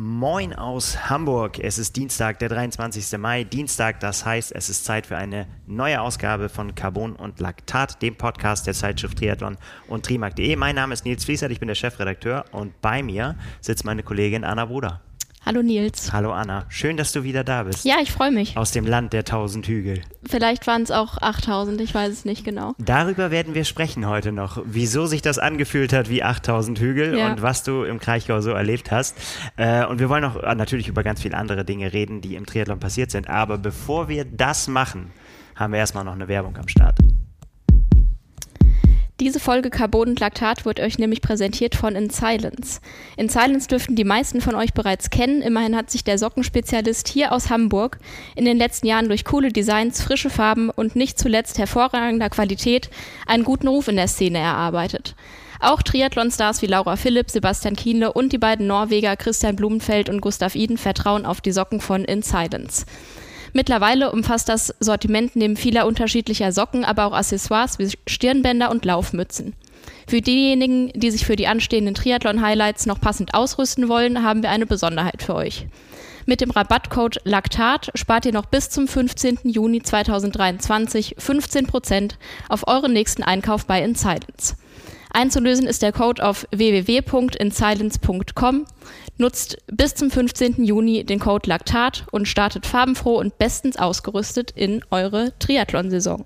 Moin aus Hamburg. Es ist Dienstag, der 23. Mai. Dienstag, das heißt, es ist Zeit für eine neue Ausgabe von Carbon und Laktat, dem Podcast der Zeitschrift Triathlon und Trimark.de. Mein Name ist Nils Fließert, ich bin der Chefredakteur und bei mir sitzt meine Kollegin Anna Bruder. Hallo Nils. Hallo Anna, schön, dass du wieder da bist. Ja, ich freue mich. Aus dem Land der tausend Hügel. Vielleicht waren es auch 8000, ich weiß es nicht genau. Darüber werden wir sprechen heute noch, wieso sich das angefühlt hat wie 8000 Hügel ja. und was du im Kraichgau so erlebt hast. Äh, und wir wollen auch äh, natürlich über ganz viele andere Dinge reden, die im Triathlon passiert sind. Aber bevor wir das machen, haben wir erstmal noch eine Werbung am Start. Diese Folge Carbon und Laktat wird euch nämlich präsentiert von In Silence. In Silence dürften die meisten von euch bereits kennen. Immerhin hat sich der Sockenspezialist hier aus Hamburg in den letzten Jahren durch coole Designs, frische Farben und nicht zuletzt hervorragender Qualität einen guten Ruf in der Szene erarbeitet. Auch Triathlon-Stars wie Laura Philipp, Sebastian Kienle und die beiden Norweger Christian Blumenfeld und Gustav Iden vertrauen auf die Socken von In Silence. Mittlerweile umfasst das Sortiment neben vieler unterschiedlicher Socken aber auch Accessoires wie Stirnbänder und Laufmützen. Für diejenigen, die sich für die anstehenden Triathlon-Highlights noch passend ausrüsten wollen, haben wir eine Besonderheit für euch. Mit dem Rabattcode Laktat spart ihr noch bis zum 15. Juni 2023 15% auf euren nächsten Einkauf bei InSilence. Einzulösen ist der Code auf www.insilence.com. Nutzt bis zum 15. Juni den Code Laktat und startet farbenfroh und bestens ausgerüstet in eure Triathlon-Saison.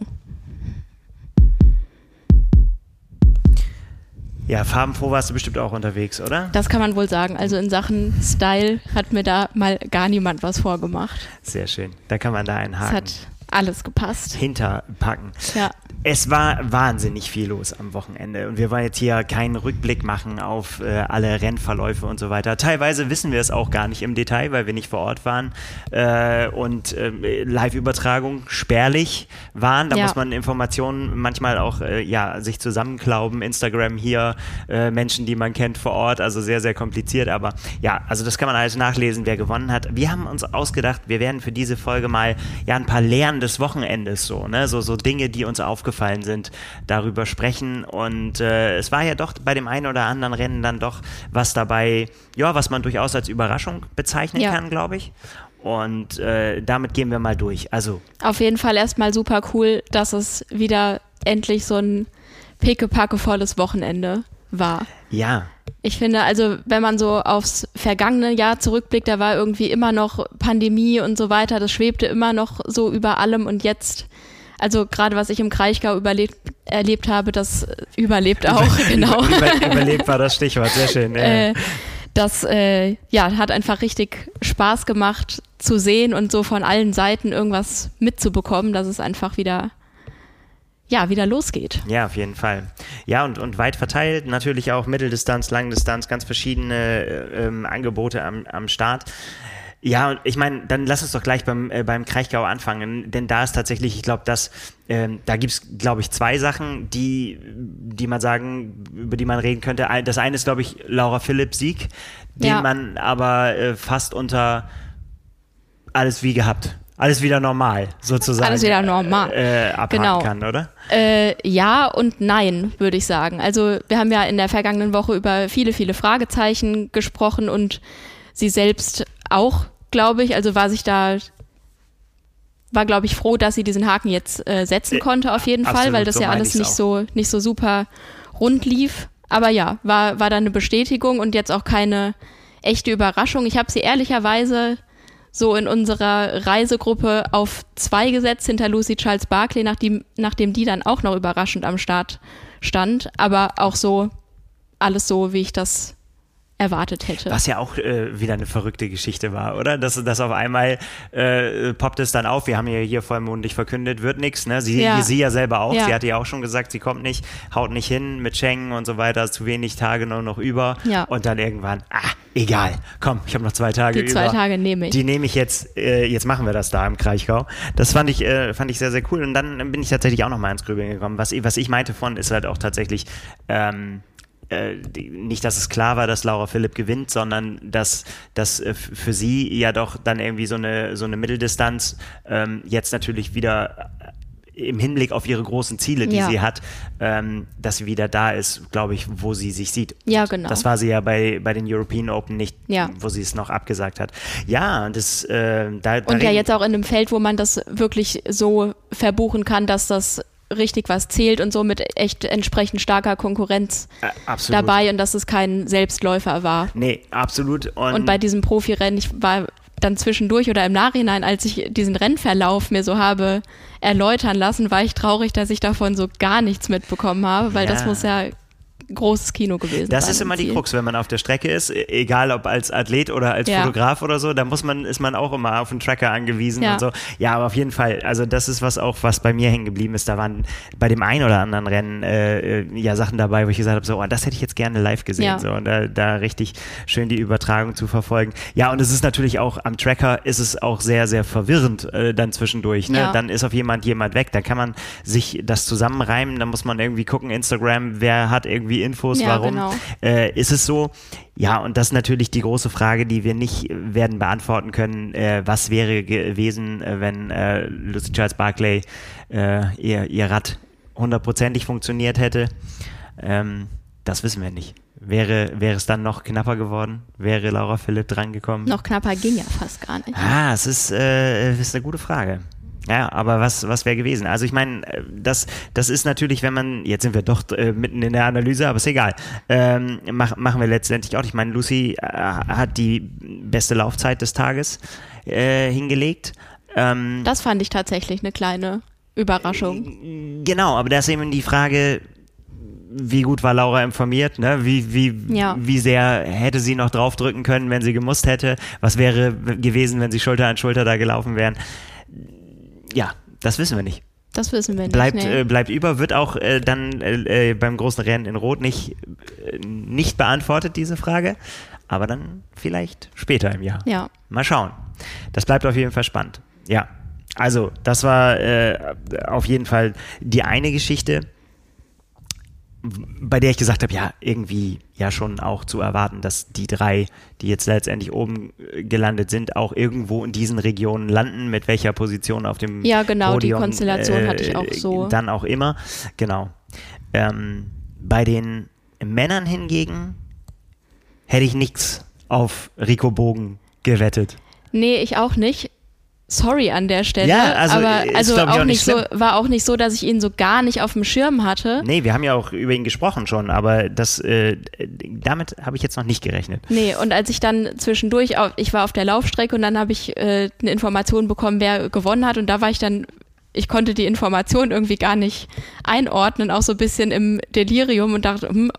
Ja, farbenfroh warst du bestimmt auch unterwegs, oder? Das kann man wohl sagen. Also in Sachen Style hat mir da mal gar niemand was vorgemacht. Sehr schön. Da kann man da einen Haken. Es hat alles gepasst. Hinterpacken. Ja. Es war wahnsinnig viel los am Wochenende und wir wollen jetzt hier keinen Rückblick machen auf äh, alle Rennverläufe und so weiter. Teilweise wissen wir es auch gar nicht im Detail, weil wir nicht vor Ort waren äh, und äh, Live-Übertragung spärlich waren. Da ja. muss man Informationen manchmal auch äh, ja sich zusammenklauben. Instagram hier, äh, Menschen, die man kennt vor Ort, also sehr sehr kompliziert. Aber ja, also das kann man alles nachlesen, wer gewonnen hat. Wir haben uns ausgedacht, wir werden für diese Folge mal ja ein paar Lehren des Wochenendes so, ne, so so Dinge, die uns aufgefallen sind, darüber sprechen. Und äh, es war ja doch bei dem einen oder anderen Rennen dann doch was dabei, ja, was man durchaus als Überraschung bezeichnen ja. kann, glaube ich. Und äh, damit gehen wir mal durch. Also. Auf jeden Fall erstmal super cool, dass es wieder endlich so ein pickepackevolles Wochenende war. Ja. Ich finde, also wenn man so aufs vergangene Jahr zurückblickt, da war irgendwie immer noch Pandemie und so weiter, das schwebte immer noch so über allem und jetzt also gerade was ich im Kraichgau überlebt, erlebt habe, das überlebt auch, genau. Über, überlebt war das Stichwort, sehr schön. Äh, das äh, ja, hat einfach richtig Spaß gemacht zu sehen und so von allen Seiten irgendwas mitzubekommen, dass es einfach wieder ja, wieder losgeht. Ja, auf jeden Fall. Ja, und, und weit verteilt, natürlich auch Mitteldistanz, Langdistanz, ganz verschiedene äh, ähm, Angebote am, am Start. Ja, ich meine, dann lass uns doch gleich beim, äh, beim Kraichgau anfangen, denn da ist tatsächlich, ich glaube, dass ähm, da gibt's, glaube ich, zwei Sachen, die, die man sagen, über die man reden könnte. Das eine ist, glaube ich, Laura Philipp Sieg, den ja. man aber äh, fast unter alles wie gehabt alles wieder normal, sozusagen. Alles wieder normal. Äh, genau. kann, oder? Äh, ja und nein, würde ich sagen. Also wir haben ja in der vergangenen Woche über viele, viele Fragezeichen gesprochen und sie selbst auch glaube ich. Also war sich da war, glaube ich, froh, dass sie diesen Haken jetzt äh, setzen konnte, auf jeden Absolut, Fall, weil das so ja alles nicht so, nicht so super rund lief. Aber ja, war, war da eine Bestätigung und jetzt auch keine echte Überraschung. Ich habe sie ehrlicherweise so in unserer Reisegruppe auf zwei gesetzt hinter Lucy Charles Barkley, nachdem, nachdem die dann auch noch überraschend am Start stand. Aber auch so alles so, wie ich das erwartet hätte. Was ja auch äh, wieder eine verrückte Geschichte war, oder? Dass, dass auf einmal äh, poppt es dann auf, wir haben ja hier vollmundig verkündet, wird nichts, ne? Sie ja. sie ja selber auch, ja. sie hatte ja auch schon gesagt, sie kommt nicht, haut nicht hin mit Schengen und so weiter, zu wenig Tage nur noch über. Ja. Und dann irgendwann, ah, egal, komm, ich habe noch zwei Tage Die zwei Tage nehme ich. Die nehme ich jetzt, äh, jetzt machen wir das da im Kraichgau. Das fand ich, äh, fand ich sehr, sehr cool. Und dann bin ich tatsächlich auch noch mal ins Grübeln gekommen. Was, was ich meinte von, ist halt auch tatsächlich, ähm, äh, nicht, dass es klar war, dass Laura Philipp gewinnt, sondern dass das äh, für sie ja doch dann irgendwie so eine, so eine Mitteldistanz ähm, jetzt natürlich wieder im Hinblick auf ihre großen Ziele, die Ja. sie hat, ähm, dass sie wieder da ist, glaube ich, wo sie sich sieht. Ja, genau. Das war sie ja bei, bei den European Open nicht, Ja. wo sie es noch abgesagt hat. Ja, das, äh, da, da Und ja jetzt auch in einem Feld, wo man das wirklich so verbuchen kann, dass das richtig was zählt und so mit echt entsprechend starker Konkurrenz äh, dabei und dass es kein Selbstläufer war. Nee, absolut. Und, Und bei diesem Profirennen, ich war dann zwischendurch oder im Nachhinein, als ich diesen Rennverlauf mir so habe erläutern lassen, war ich traurig, dass ich davon so gar nichts mitbekommen habe, weil das Ja. muss ja großes Kino gewesen Das ist immer im die Ziel. Krux, wenn man auf der Strecke ist, e- egal ob als Athlet oder als Ja. Fotograf oder so, da muss man, ist man auch immer auf den Tracker angewiesen Ja. und so. Ja, aber auf jeden Fall, also das ist was auch, was bei mir hängen geblieben ist. Da waren bei dem einen oder anderen Rennen äh, äh, ja Sachen dabei, wo ich gesagt habe, so, oh, das hätte ich jetzt gerne live gesehen. Ja. So, und da, da richtig schön die Übertragung zu verfolgen. Ja, und es ist natürlich auch am Tracker ist es auch sehr, sehr verwirrend äh, dann zwischendurch. Ne? Dann ist auf jemand jemand weg. Da kann man sich das zusammenreimen, da muss man irgendwie gucken, Instagram, wer hat irgendwie Infos, Ja, warum genau. äh, ist es so? Ja, und das ist natürlich die große Frage, die wir nicht werden beantworten können. Äh, was wäre gewesen, äh, wenn äh, Lucy Charles Barclay äh, ihr, ihr Rad hundertprozentig funktioniert hätte? Ähm, das wissen wir nicht. Wäre, wäre es dann noch knapper geworden? Wäre Laura Philipp drangekommen? Noch knapper ging ja fast gar nicht. Ah, es ist, äh, es ist eine gute Frage. Ja, aber was, was wäre gewesen? Also ich meine, äh, das, das ist natürlich, wenn man, jetzt sind wir doch äh, mitten in der Analyse, aber ist egal. Ähm, mach, machen wir letztendlich auch. Ich meine, Lucy äh, hat die beste Laufzeit des Tages äh, hingelegt. Ähm, Das fand ich tatsächlich eine kleine Überraschung. Genau, aber da ist eben die Frage, wie gut war Laura informiert, ne? Wie, wie, Ja. wie sehr hätte sie noch draufdrücken können, wenn sie gemusst hätte? Was wäre gewesen, wenn sie Schulter an Schulter da gelaufen wären? Ja, das wissen wir nicht. Das wissen wir nicht. Bleibt, nee. äh, bleibt über, wird auch äh, dann äh, äh, beim großen Rennen in Rot nicht, äh, nicht beantwortet, diese Frage. Aber dann vielleicht später im Jahr. ja. Mal schauen. Das bleibt auf jeden Fall spannend. Ja. Also, das war äh, auf jeden Fall die eine Geschichte, bei der ich gesagt habe, ja, irgendwie ja schon auch zu erwarten, dass die drei, die jetzt letztendlich oben äh, gelandet sind, auch irgendwo in diesen Regionen landen, mit welcher Position auf dem Ja, genau, die Podium, Konstellation äh, hatte ich auch so. Dann auch immer, genau. Ähm, bei den Männern hingegen hätte ich nichts auf Rico Bogen gewettet. Nee, ich auch nicht. Sorry an der Stelle. Ja, also, aber also auch auch nicht nicht so, war auch nicht so, dass ich ihn so gar nicht auf dem Schirm hatte. Nee, wir haben ja auch über ihn gesprochen schon, aber das, äh, damit habe ich jetzt noch nicht gerechnet. Nee, und als ich dann zwischendurch, auf, ich war auf der Laufstrecke und dann habe ich äh, eine Information bekommen, wer gewonnen hat und da war ich dann, ich konnte die Information irgendwie gar nicht einordnen, auch so ein bisschen im Delirium und dachte, hm,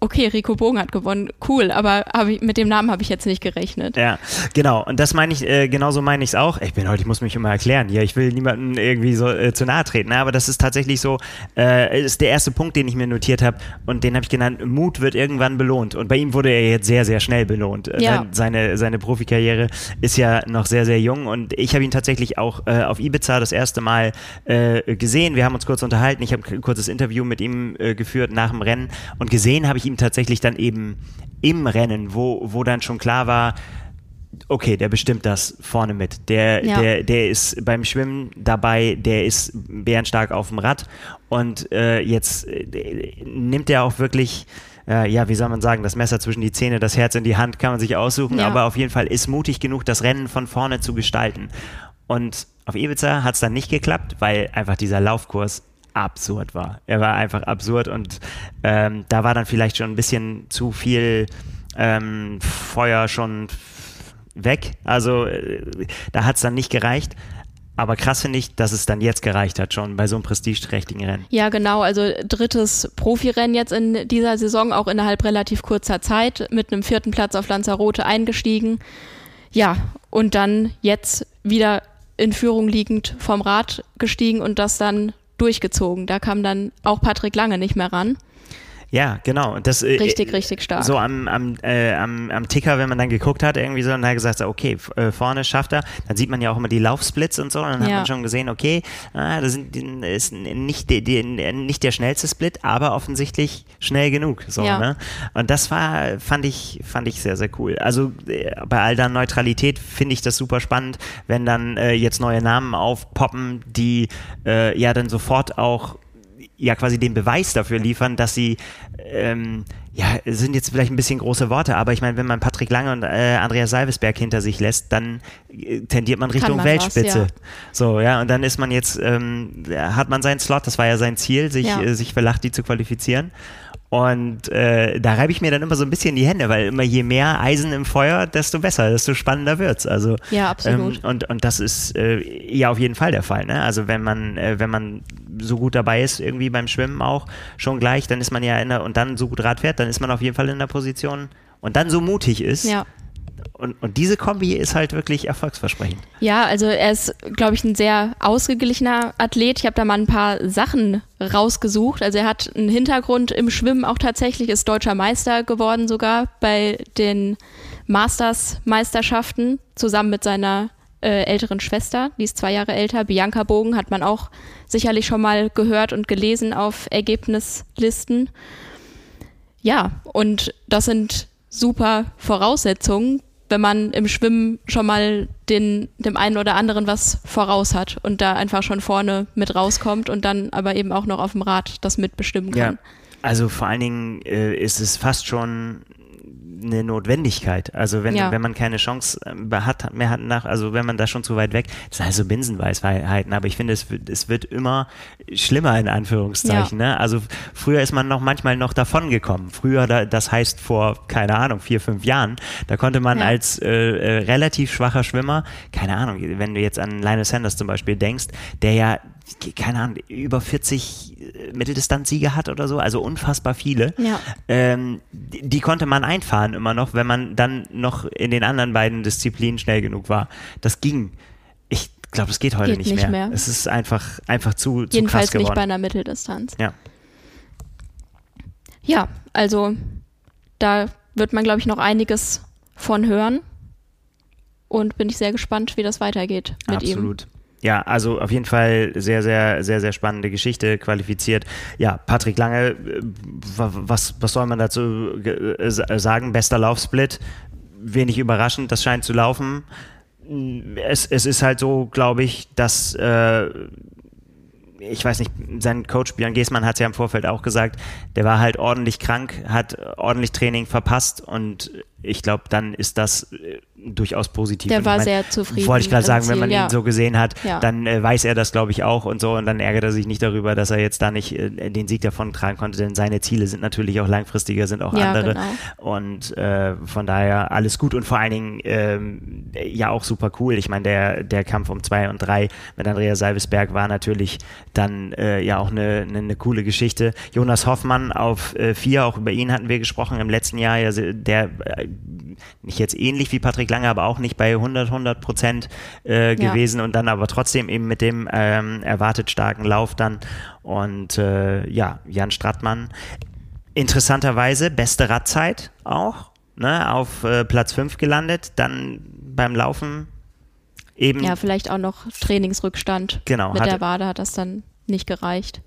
okay, Rico Bogen hat gewonnen, cool, aber ich, mit dem Namen habe ich jetzt nicht gerechnet. Ja, genau. Und das meine ich, äh, genauso meine ich es auch. Ich bin heute, ich muss mich immer erklären hier. Ich will niemandem irgendwie so äh, zu nahe treten. Ne? Aber das ist tatsächlich so, äh, ist der erste Punkt, den ich mir notiert habe. Und den habe ich genannt, Mut wird irgendwann belohnt. Und bei ihm wurde er jetzt sehr, sehr schnell belohnt. Äh, Ja. Sein, seine, seine Profikarriere ist ja noch sehr, sehr jung. Und ich habe ihn tatsächlich auch äh, auf Ibiza das erste Mal äh, gesehen. Wir haben uns kurz unterhalten. Ich habe ein kurzes Interview mit ihm geführt nach dem Rennen. Und gesehen habe ich ihm tatsächlich dann eben im Rennen, wo, wo dann schon klar war, okay, der bestimmt das vorne mit. Der, Ja. der, der ist beim Schwimmen dabei, der ist bärenstark auf dem Rad und äh, jetzt äh, nimmt er auch wirklich, äh, ja, wie soll man sagen, das Messer zwischen die Zähne, das Herz in die Hand kann man sich aussuchen, Ja. aber auf jeden Fall ist mutig genug, das Rennen von vorne zu gestalten. Und auf Ibiza hat es dann nicht geklappt, weil einfach dieser Laufkurs absurd war. Er war einfach absurd und ähm, da war dann vielleicht schon ein bisschen zu viel ähm, Feuer schon weg. Also äh, da hat es dann nicht gereicht. Aber krass finde ich, dass es dann jetzt gereicht hat, schon bei so einem prestigeträchtigen Rennen. Ja, genau. Also drittes Profirennen jetzt in dieser Saison, auch innerhalb relativ kurzer Zeit, mit einem vierten Platz auf Lanzarote eingestiegen. Ja, und dann jetzt wieder in Führung liegend vom Rad gestiegen und das dann durchgezogen. Da kam dann auch Patrick Lange nicht mehr ran. Ja, genau. Das, äh, richtig, richtig stark. So am, am, äh, am, am Ticker, wenn man dann geguckt hat, irgendwie so, und dann gesagt, okay, äh, vorne schafft er, dann sieht man ja auch immer die Laufsplits und so, und dann ja. hat man schon gesehen, okay, ah, das ist nicht, die, die, nicht der schnellste Split, aber offensichtlich schnell genug. So, ja. ne? Und das war, fand ich, fand ich sehr, sehr cool. Also äh, bei all der Neutralität finde ich das super spannend, wenn dann äh, jetzt neue Namen aufpoppen, die äh, ja dann sofort auch ja quasi den Beweis dafür liefern, dass sie ähm, ja, sind jetzt vielleicht ein bisschen große Worte, aber ich meine, wenn man Patrick Lange und äh, Andreas Salvesberg hinter sich lässt, dann äh, tendiert man Richtung man Weltspitze. Was, ja. So, ja, und dann ist man jetzt, ähm, hat man seinen Slot, das war ja sein Ziel, sich, ja. äh, sich für Lachti zu qualifizieren. Und äh, da reibe ich mir dann immer so ein bisschen die Hände, weil immer je mehr Eisen im Feuer, desto besser, desto spannender wird's. Also ja, absolut. Ähm, und und das ist äh, ja auf jeden Fall der Fall. Ne? Also wenn man äh, wenn man so gut dabei ist irgendwie beim Schwimmen auch schon gleich, dann ist man ja in der, und dann so gut Rad fährt, dann ist man auf jeden Fall in der Position und dann so mutig ist. Ja und, und diese Kombi ist halt wirklich erfolgsversprechend. Ja, also er ist, glaube ich, ein sehr ausgeglichener Athlet. Ich habe da mal ein paar Sachen rausgesucht. Also er hat einen Hintergrund im Schwimmen auch tatsächlich, ist deutscher Meister geworden sogar bei den Masters-Meisterschaften zusammen mit seiner äh, älteren Schwester, die ist zwei Jahre älter. Bianca Bogen hat man auch sicherlich schon mal gehört und gelesen auf Ergebnislisten. Ja, und das sind super Voraussetzungen, wenn man im Schwimmen schon mal den, dem einen oder anderen was voraus hat und da einfach schon vorne mit rauskommt und dann aber eben auch noch auf dem Rad das mitbestimmen kann. Ja. Also vor allen Dingen äh, ist es fast schon eine Notwendigkeit. Also wenn, ja. wenn man keine Chance äh, hat, mehr hat nach, also wenn man da schon zu weit weg, das sind also Binsenweisheiten, aber ich finde, es wird, es wird immer schlimmer in Anführungszeichen. Ja. Ne? Also früher ist man noch manchmal noch davon gekommen. Früher, da, das heißt vor, keine Ahnung, vier, fünf Jahren, da konnte man ja. als äh, äh, relativ schwacher Schwimmer, keine Ahnung, wenn du jetzt an Lionel Sanders zum Beispiel denkst, der ja keine Ahnung, über 40 äh, Mitteldistanzsiege hat oder so, also unfassbar viele. Ja. Ähm, die, die, konnte man einfahren immer noch, wenn man dann noch in den anderen beiden Disziplinen schnell genug war. Das ging. Ich glaube, es geht heute geht nicht, nicht mehr. mehr. Es ist einfach, einfach zu, zu Jedenfalls krass geworden. nicht bei einer Mitteldistanz. Ja. Ja, also da wird man, glaube ich, noch einiges von hören. Und bin ich sehr gespannt, wie das weitergeht mit Absolut. ihm. Absolut. Ja, also auf jeden Fall sehr, sehr, sehr, sehr spannende Geschichte, qualifiziert. Ja, Patrick Lange, äh, was, was soll man dazu äh, sagen? Bester Laufsplit, wenig überraschend, das scheint zu laufen. Es, es ist halt so, glaube ich, dass äh, ich weiß nicht, sein Coach Björn Geßmann hat es ja im Vorfeld auch gesagt, der war halt ordentlich krank, hat ordentlich Training verpasst und ich glaube, dann ist das äh, durchaus positiv. Der war ich mein, sehr zufrieden. Wollte ich gerade sagen, Ziel, wenn man ja. ihn so gesehen hat, ja. dann äh, weiß er das, glaube ich, auch und so. Und dann ärgert er sich nicht darüber, dass er jetzt da nicht äh, den Sieg davon tragen konnte, denn seine Ziele sind natürlich auch langfristiger, sind auch ja, andere. Genau. Und äh, von daher alles gut und vor allen Dingen ähm, ja auch super cool. Ich meine, der, der Kampf um zwei und drei mit Andrea Salvesberg war natürlich dann äh, ja auch eine, eine, eine, coole Geschichte. Jonas Hoffmann auf äh, vier, auch über ihn hatten wir gesprochen im letzten Jahr, ja, der nicht jetzt ähnlich wie Patrick Lange, aber auch nicht bei 100, 100 Prozent äh, gewesen ja. und dann aber trotzdem eben mit dem ähm, erwartet starken Lauf dann. Und äh, ja, Jan Strattmann, interessanterweise beste Radzeit auch, ne, auf äh, Platz 5 gelandet, dann beim Laufen eben. Ja, vielleicht auch noch Trainingsrückstand. Genau. Mit der Wade hat das dann nicht gereicht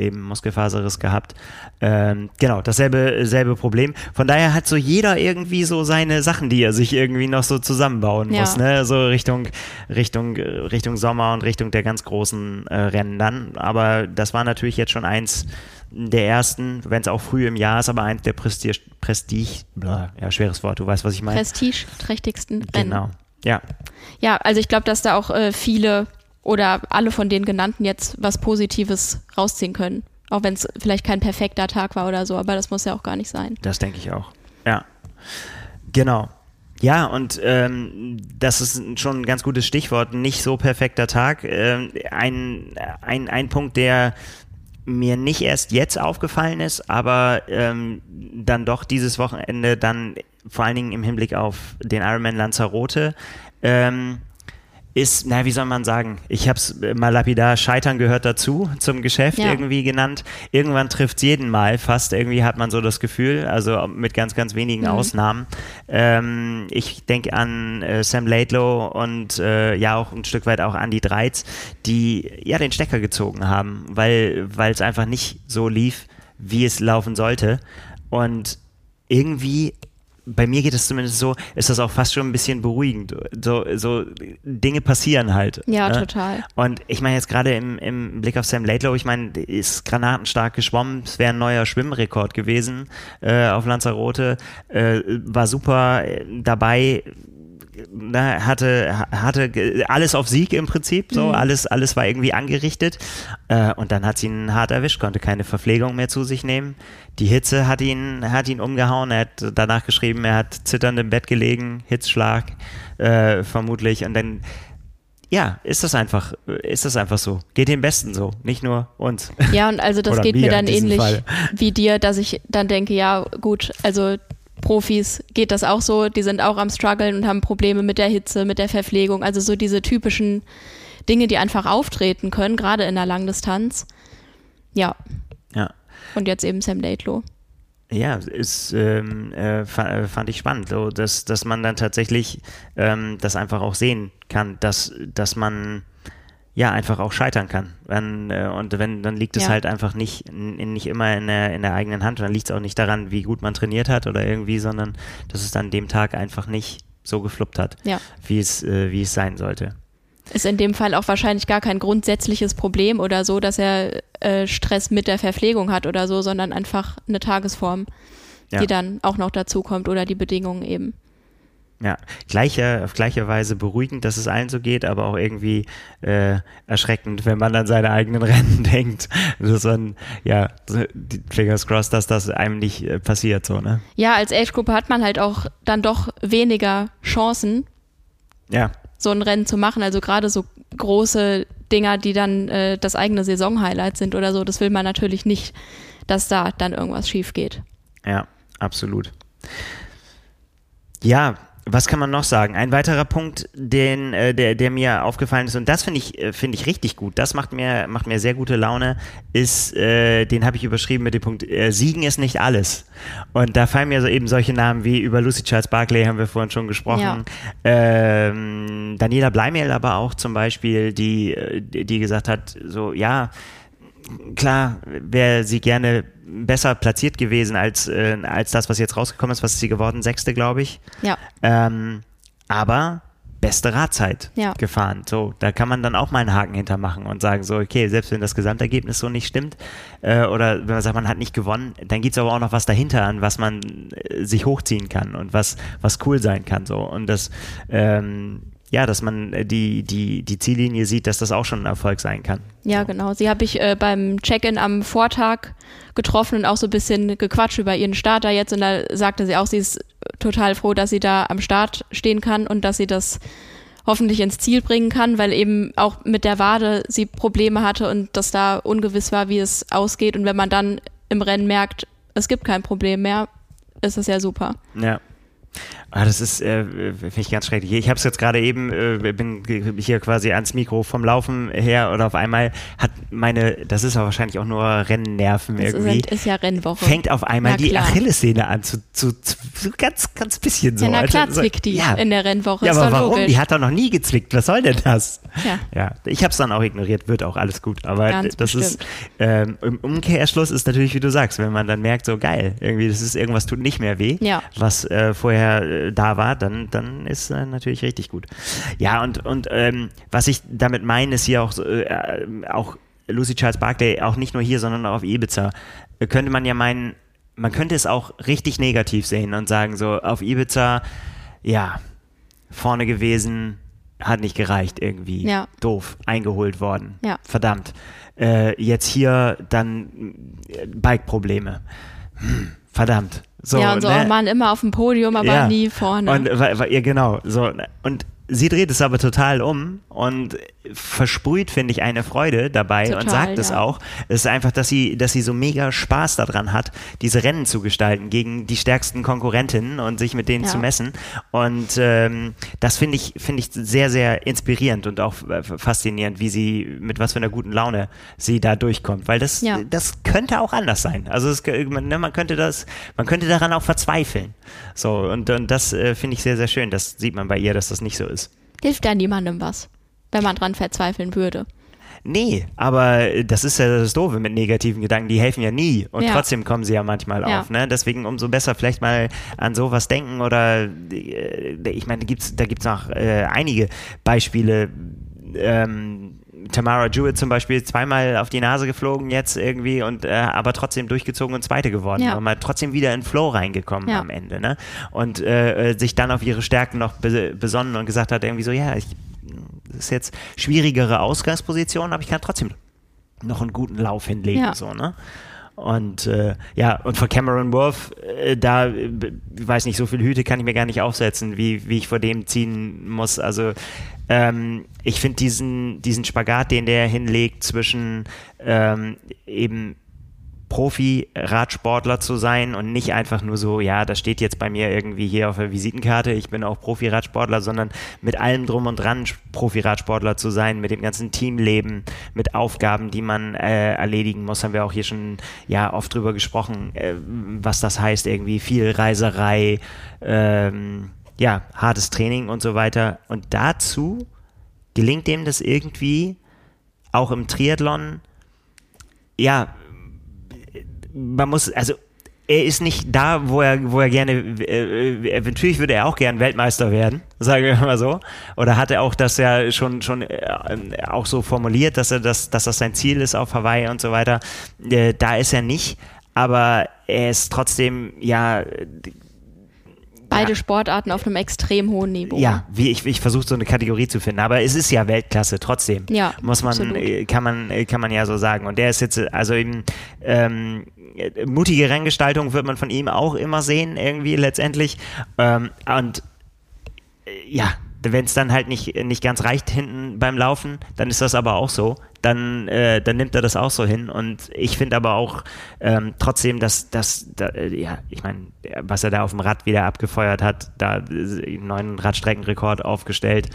eben Muskelfaserriss gehabt. Ähm, genau, dasselbe selbe Problem. Von daher hat so jeder irgendwie so seine Sachen, die er sich irgendwie noch so zusammenbauen ja. muss, ne? So Richtung, Richtung, Richtung Sommer und Richtung der ganz großen äh, Rennen dann. Aber das war natürlich jetzt schon eins der ersten, wenn es auch früh im Jahr ist, aber eins der Prestige, Prestige, ja, schweres Wort, du weißt, was ich meine. Prestigeträchtigsten Rennen. Genau. Ja. Ja, also ich glaube, dass da auch äh, viele oder alle von den genannten jetzt was Positives rausziehen können. Auch wenn es vielleicht kein perfekter Tag war oder so, aber das muss ja auch gar nicht sein. Das denke ich auch. Ja. Genau. Ja, und ähm, das ist schon ein ganz gutes Stichwort. Nicht so perfekter Tag. Ähm, ein, ein, ein Punkt, der mir nicht erst jetzt aufgefallen ist, aber ähm, dann doch dieses Wochenende dann vor allen Dingen im Hinblick auf den Ironman Lanzarote ähm, ist, na, wie soll man sagen? Ich habe es mal lapidar, Scheitern gehört dazu, zum Geschäft ja. irgendwie genannt. Irgendwann trifft es jeden Mal fast, irgendwie hat man so das Gefühl, also mit ganz, ganz wenigen mhm. Ausnahmen. Ähm, ich denke an äh, Sam Laidlow und äh, ja auch ein Stück weit auch an die Dreiz, die ja den Stecker gezogen haben, weil es einfach nicht so lief, wie es laufen sollte. Und irgendwie bei mir geht es zumindest so, ist das auch fast schon ein bisschen beruhigend. So, so Dinge passieren halt. Ja, ne? total. Und ich meine jetzt gerade im, im Blick auf Sam Laidlow, ich meine, ist granatenstark geschwommen, es wäre ein neuer Schwimmrekord gewesen äh, auf Lanzarote, äh, war super dabei, ne, hatte, hatte alles auf Sieg im Prinzip, so mhm. alles, alles war irgendwie angerichtet. Äh, und dann hat sie ihn hart erwischt, konnte keine Verpflegung mehr zu sich nehmen. Die Hitze hat ihn, hat ihn umgehauen. Er hat danach geschrieben, er hat zitternd im Bett gelegen, Hitzschlag äh, vermutlich. Und dann ja, ist das einfach, ist das einfach so. Geht dem Besten so, nicht nur uns. Ja, und also das geht mir dann ähnlich Fall. wie dir, dass ich dann denke, ja, gut, also Profis geht das auch so, die sind auch am struggeln und haben Probleme mit der Hitze, mit der Verpflegung, also so diese typischen Dinge, die einfach auftreten können, gerade in der Langdistanz. Ja. Ja. Und jetzt eben Sam Laidlow. Ja, ist, ähm, äh, fand ich spannend, so, dass, dass man dann tatsächlich ähm, das einfach auch sehen kann, dass, dass man ja einfach auch scheitern kann. Wenn, äh, und wenn, dann liegt es ja. halt einfach nicht, in, nicht immer in der, in der eigenen Hand. Und dann liegt es auch nicht daran, wie gut man trainiert hat oder irgendwie, sondern dass es dann dem Tag einfach nicht so gefluppt hat, ja. wie, es, äh, wie es sein sollte. Ist in dem Fall auch wahrscheinlich gar kein grundsätzliches Problem oder so, dass er äh, Stress mit der Verpflegung hat oder so, sondern einfach eine Tagesform, ja. die dann auch noch dazu kommt oder die Bedingungen eben. Ja, gleiche, auf gleiche Weise beruhigend, dass es allen so geht, aber auch irgendwie äh, erschreckend, wenn man an seine eigenen Rennen denkt. Das man, ja, fingers crossed, dass das einem nicht äh, passiert, so, ne? Ja, als Age-Gruppe hat man halt auch dann doch weniger Chancen, ja. So ein Rennen zu machen. Also gerade so große Dinger, die dann äh, das eigene Saison-Highlight sind oder so, das will man natürlich nicht, dass da dann irgendwas schief geht. Ja, absolut. Ja, was kann man noch sagen? Ein weiterer Punkt, den, äh, der, der mir aufgefallen ist, und das finde ich, äh, finde ich richtig gut, das macht mir, macht mir sehr gute Laune, ist, äh, den habe ich überschrieben mit dem Punkt, äh, Siegen ist nicht alles. Und da fallen mir so eben solche Namen wie über Lucy Charles Barclay haben wir vorhin schon gesprochen. Ja. Ähm, Daniela Bleimehl aber auch zum Beispiel, die, äh, die gesagt hat, so, ja, klar wäre sie gerne besser platziert gewesen als, äh, als das, was jetzt rausgekommen ist. Was ist sie geworden? Sechste, glaube ich. Ja. Ähm, aber beste Radzeit ja. gefahren. So, da kann man dann auch mal einen Haken hintermachen und sagen, so, okay, selbst wenn das Gesamtergebnis so nicht stimmt, äh, oder wenn man sagt, man hat nicht gewonnen, dann gibt es aber auch noch was dahinter an, was man äh, sich hochziehen kann und was, was cool sein kann. So. Und das ähm, ja, dass man äh, die, die, die Ziellinie sieht, dass das auch schon ein Erfolg sein kann. Ja, so. genau. Sie habe ich äh, beim Check-in am Vortag getroffen und auch so ein bisschen gequatscht über ihren Starter jetzt und da sagte sie auch, sie ist total froh, dass sie da am Start stehen kann und dass sie das hoffentlich ins Ziel bringen kann, weil eben auch mit der Wade sie Probleme hatte und dass da ungewiss war, wie es ausgeht und wenn man dann im Rennen merkt, es gibt kein Problem mehr, ist das ja super. Ja. Ah, das ist, äh, finde ich ganz schrecklich. Ich habe es jetzt gerade eben, äh, bin hier quasi ans Mikro vom Laufen her oder auf einmal hat meine, das ist aber wahrscheinlich auch nur Rennnerven das irgendwie. Ist, ist ja Rennwoche. Fängt auf einmal die Achillessehne an, zu, zu, zu, so ganz, ganz bisschen so. Ja, na klar also, zwickt die ja. in der Rennwoche. Ja, aber warum? Logisch. Die hat doch noch nie gezwickt. Was soll denn das? Ja. Ja, ich habe es dann auch ignoriert, wird auch alles gut. Aber ganz das bestimmt. ist, ähm, im Umkehrschluss ist natürlich, wie du sagst, wenn man dann merkt, so geil, irgendwie, das ist irgendwas tut nicht mehr weh, ja. was äh, vorher äh, da war, dann, dann ist äh, natürlich richtig gut. Ja, und, und ähm, was ich damit meine, ist hier auch, äh, auch Lucy Charles Barclay, auch nicht nur hier, sondern auch auf Ibiza, äh, könnte man ja meinen, man könnte es auch richtig negativ sehen und sagen, so auf Ibiza, ja, vorne gewesen, hat nicht gereicht irgendwie. Ja. Doof, eingeholt worden. Ja. Verdammt. Äh, jetzt hier dann äh, Bike-Probleme. Hm, verdammt. So, ja, und so, ne? Mann, immer auf dem Podium, aber ja. nie vorne. Und, ja, genau. So, und sie dreht es aber total um und versprüht, finde ich, eine Freude dabei Total, und sagt es ja. auch. Es ist einfach, dass sie, dass sie so mega Spaß daran hat, diese Rennen zu gestalten gegen die stärksten Konkurrentinnen und sich mit denen Ja. zu messen. Und ähm, das finde ich, finde ich sehr, sehr inspirierend und auch äh, faszinierend, wie sie, mit was für einer guten Laune sie da durchkommt. Weil das, Ja. das könnte auch anders sein. Also es, man, ne, man könnte das, man könnte daran auch verzweifeln. So, und, und das äh, finde ich sehr, sehr schön. Das sieht man bei ihr, dass das nicht so ist. Hilft ja niemandem was, wenn man dran verzweifeln würde. Nee, aber das ist ja das Doofe mit negativen Gedanken, die helfen ja nie und Ja. trotzdem kommen sie ja manchmal Ja. auf. Ne? Deswegen umso besser vielleicht mal an sowas denken oder äh, ich meine, da gibt's, da gibt's noch äh, einige Beispiele. Ähm, Tamara Jewett zum Beispiel zweimal auf die Nase geflogen jetzt irgendwie und äh, aber trotzdem durchgezogen und Zweite geworden Ja. und mal trotzdem wieder in Flow reingekommen Ja. am Ende ne? und äh, äh, sich dann auf ihre Stärken noch be besonnen und gesagt hat irgendwie so ja ich ist jetzt schwierigere Ausgangsposition, aber ich kann trotzdem noch einen guten Lauf hinlegen, Ja. so, ne? Und äh, ja, und für Cameron Wolf, äh, da, äh, weiß nicht, so viele Hüte kann ich mir gar nicht aufsetzen, wie, wie ich vor dem ziehen muss. Also ähm, ich finde diesen, diesen Spagat, den der hinlegt zwischen ähm, eben Profi-Radsportler zu sein und nicht einfach nur so, ja, das steht jetzt bei mir irgendwie hier auf der Visitenkarte, ich bin auch Profi-Radsportler, sondern mit allem drum und dran Profi-Radsportler zu sein, mit dem ganzen Teamleben, mit Aufgaben, die man äh, erledigen muss, haben wir auch hier schon ja oft drüber gesprochen, äh, was das heißt, irgendwie viel Reiserei, ähm, ja, hartes Training und so weiter. Und dazu gelingt dem das irgendwie auch im Triathlon, ja, man muss, also er ist nicht da, wo er, wo er gerne, äh, äh, natürlich würde er auch gern Weltmeister werden, sagen wir mal so. Oder hat er auch das ja schon, schon äh, auch so formuliert, dass er das, dass das sein Ziel ist auf Hawaii und so weiter. Äh, da ist er nicht, aber er ist trotzdem, ja, Beide Ja. Sportarten auf einem extrem hohen Niveau. ja, wie ich, ich versuche so eine Kategorie zu finden, aber es ist ja Weltklasse trotzdem. Ja, muss man, absolut. äh, kann man, äh, kann man ja so sagen. Und der ist jetzt, also eben ähm, äh, mutige Renngestaltung wird man von ihm auch immer sehen, irgendwie letztendlich. Ähm, und äh, ja, wenn es dann halt nicht, nicht ganz reicht hinten beim Laufen, dann ist das aber auch so. Dann, äh, dann nimmt er das auch so hin. Und ich finde aber auch ähm, trotzdem, dass das, da, äh, ja, ich meine, was er da auf dem Rad wieder abgefeuert hat, da äh, einen neuen Radstreckenrekord aufgestellt.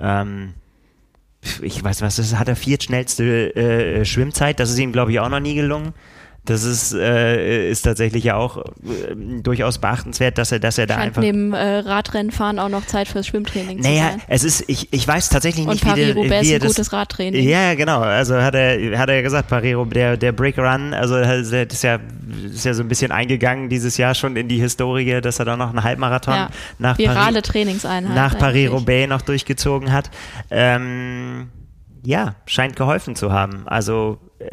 Ähm, ich weiß was, das hat er viertschnellste äh, Schwimmzeit. Das ist ihm, glaube ich, auch noch nie gelungen. Das ist, äh, ist tatsächlich ja auch äh, durchaus beachtenswert, dass er, dass er da Scheint einfach. neben äh, Radrennenfahren auch noch Zeit fürs Schwimmtraining Naja, zu sein. es ist, ich, ich weiß tatsächlich Und nicht, wie, der, Paris-Roubaix wie ist er ein das. gutes Radtraining. Ja, genau. Also hat er, hat er ja gesagt, Parero, der, der Break Run, also das ist ja, ist ja so ein bisschen eingegangen dieses Jahr schon in die Historie, dass er da noch einen Halbmarathon Ja. nach Virale Paris, Trainingseinheit. nach. Paris-Roubaix noch durchgezogen hat. Ähm, ja, scheint geholfen zu haben. Also äh,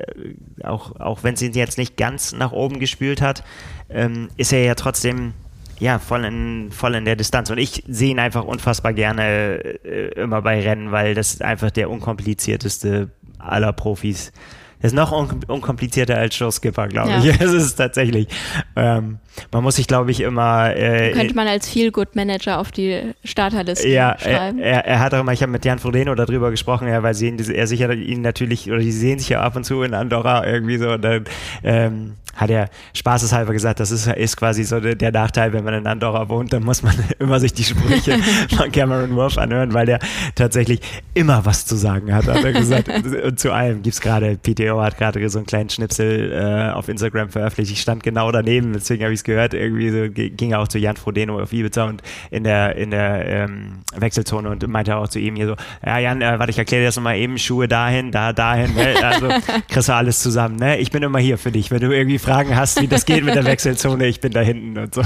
auch, auch wenn sie ihn jetzt nicht ganz nach oben gespült hat, ähm, ist er ja trotzdem ja, voll in, voll in der Distanz. Und ich sehe ihn einfach unfassbar gerne äh, immer bei Rennen, weil das ist einfach der unkomplizierteste aller Profis. Das ist noch un unkomplizierter als Joe Skipper, glaube Ja. ich. Es ist tatsächlich. Ähm, man muss sich, glaube ich, immer. Äh, Könnte man als Feel-Good-Manager auf die Starterliste ja, er, schreiben. er, er hat auch mal, ich habe mit Jan Frodeno darüber gesprochen, ja, weil sie er sicher ihn natürlich, oder die sehen sich ja ab und zu in Andorra irgendwie so, und dann ähm, hat er spaßeshalber gesagt, das ist, ist quasi so der, der Nachteil, wenn man in Andorra wohnt, dann muss man immer sich die Sprüche von Cameron Wolf anhören, weil der tatsächlich immer was zu sagen hat, hat er gesagt. und zu allem gibt's gerade, PTO hat gerade so einen kleinen Schnipsel äh, auf Instagram veröffentlicht, ich stand genau daneben, deswegen habe ich es gehört, irgendwie so, ging er auch zu Jan Frodeno auf Ibiza und in der, in der ähm, Wechselzone und meinte auch zu ihm hier so, ja Jan, äh, warte, ich erkläre dir das nochmal eben, Schuhe dahin, da, dahin, ne? also kriegst du alles zusammen, ne? Ich bin immer hier für dich, wenn du irgendwie Fragen hast, wie das geht mit der Wechselzone, ich bin da hinten und so.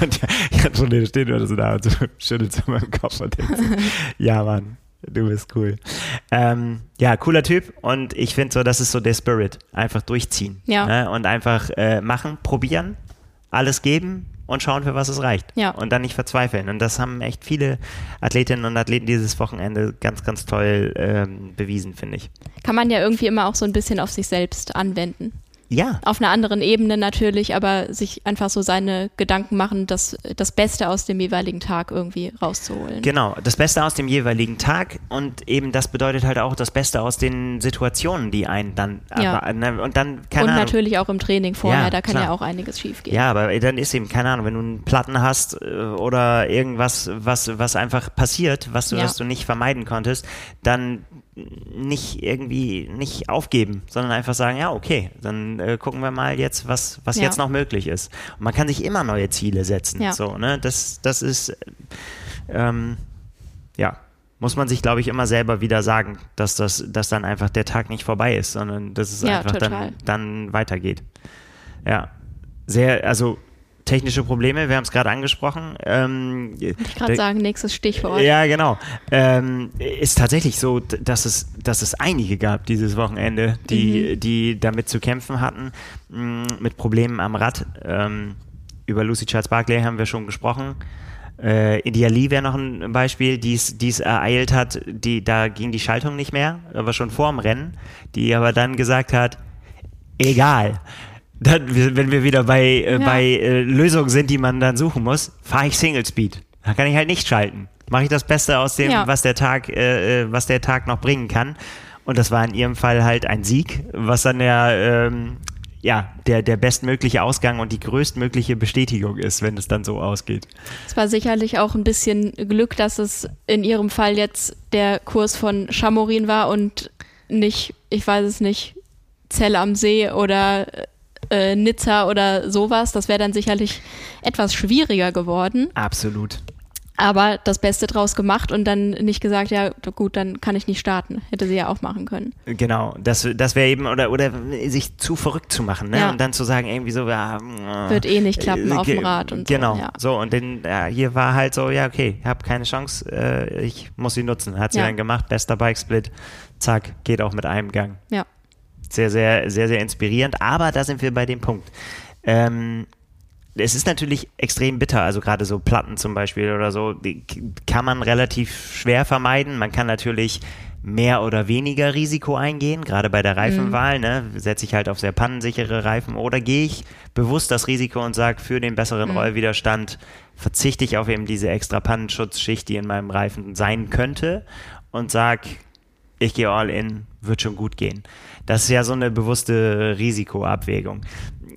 Und Jan Frodeno steht oder so da und so schüttelt so meinen Kopf und denkt so, ja Mann, Du bist cool. Ähm, ja, cooler Typ und ich finde so, das ist so der Spirit. Einfach durchziehen. Ja. Ne? Und einfach äh, machen, probieren, alles geben und schauen, für was es reicht. Ja. Und dann nicht verzweifeln. Und das haben echt viele Athletinnen und Athleten dieses Wochenende ganz, ganz toll ähm, bewiesen, finde ich. Kann man ja irgendwie immer auch so ein bisschen auf sich selbst anwenden. Ja. Auf einer anderen Ebene natürlich, aber sich einfach so seine Gedanken machen, das, das Beste aus dem jeweiligen Tag irgendwie rauszuholen. Genau, das Beste aus dem jeweiligen Tag und eben das bedeutet halt auch das Beste aus den Situationen, die einen dann Ja. aber, ne, und dann keine Und Ahnung, natürlich auch im Training vorher, Ja, da kann klar. ja auch einiges schief gehen. Ja, aber dann ist eben, keine Ahnung, wenn du einen Platten hast äh, oder irgendwas, was, was einfach passiert, was du, Ja. was du nicht vermeiden konntest, dann nicht irgendwie nicht aufgeben, sondern einfach sagen, ja, okay, dann äh, gucken wir mal jetzt, was, was Ja. jetzt noch möglich ist. Und man kann sich immer neue Ziele setzen. Ja. So, ne? Das, das ist ähm, ja, muss man sich, glaube ich, immer selber wieder sagen, dass das, dass dann einfach der Tag nicht vorbei ist, sondern dass es Ja, einfach total. dann, dann weitergeht. Ja. Sehr, also technische Probleme, wir haben es gerade angesprochen. Ähm, Wollte ich gerade sagen, nächstes Stichwort. ja, genau. Ähm, ist tatsächlich so, dass es, dass es einige gab dieses Wochenende, die, die damit zu kämpfen hatten, mh, mit Problemen am Rad. Ähm, über Lucy Charles Barclay haben wir schon gesprochen. Äh, India Lee wäre noch ein Beispiel, die es ereilt hat, die, da ging die Schaltung nicht mehr, aber schon vor dem Rennen, die aber dann gesagt hat, egal. Dann, wenn wir wieder bei, äh, Ja. bei äh, Lösungen sind, die man dann suchen muss, fahre ich Single Speed. Da kann ich halt nicht schalten. Mache ich das Beste aus dem, Ja. was der Tag, äh, äh, was der Tag noch bringen kann. Und das war in ihrem Fall halt ein Sieg, was dann der, ähm, ja, der, der bestmögliche Ausgang und die größtmögliche Bestätigung ist, wenn es dann so ausgeht. Es war sicherlich auch ein bisschen Glück, dass es in ihrem Fall jetzt der Kurs von Chamorin war und nicht, ich weiß es nicht, Zell am See oder äh, Nizza oder sowas. Das wäre dann sicherlich etwas schwieriger geworden. Absolut. Aber das Beste draus gemacht und dann nicht gesagt, ja gut, dann kann ich nicht starten. Hätte sie ja auch machen können. Genau, das, das wäre eben, oder, oder sich zu verrückt zu machen, ne? Ja. Und dann zu sagen, irgendwie so, ja, äh, Wird eh nicht klappen äh, auf dem Rad und so, Genau, ja. so, und dann, ja, hier war halt so, ja, okay, ich habe keine Chance, äh, ich muss sie nutzen. Hat sie Ja. dann gemacht, bester Bikesplit, zack, geht auch mit einem Gang. Ja. Sehr, sehr, sehr, sehr inspirierend, aber da sind wir bei dem Punkt. Ähm, es ist natürlich extrem bitter, also gerade so Platten zum Beispiel oder so, die kann man relativ schwer vermeiden. Man kann natürlich mehr oder weniger Risiko eingehen, gerade bei der Reifenwahl, ne? setze ich halt auf sehr pannensichere Reifen oder gehe ich bewusst das Risiko und sage, für den besseren Rollwiderstand verzichte ich auf eben diese extra Pannenschutzschicht, die in meinem Reifen sein könnte und sage, ich gehe all in, wird schon gut gehen. Das ist ja so eine bewusste Risikoabwägung.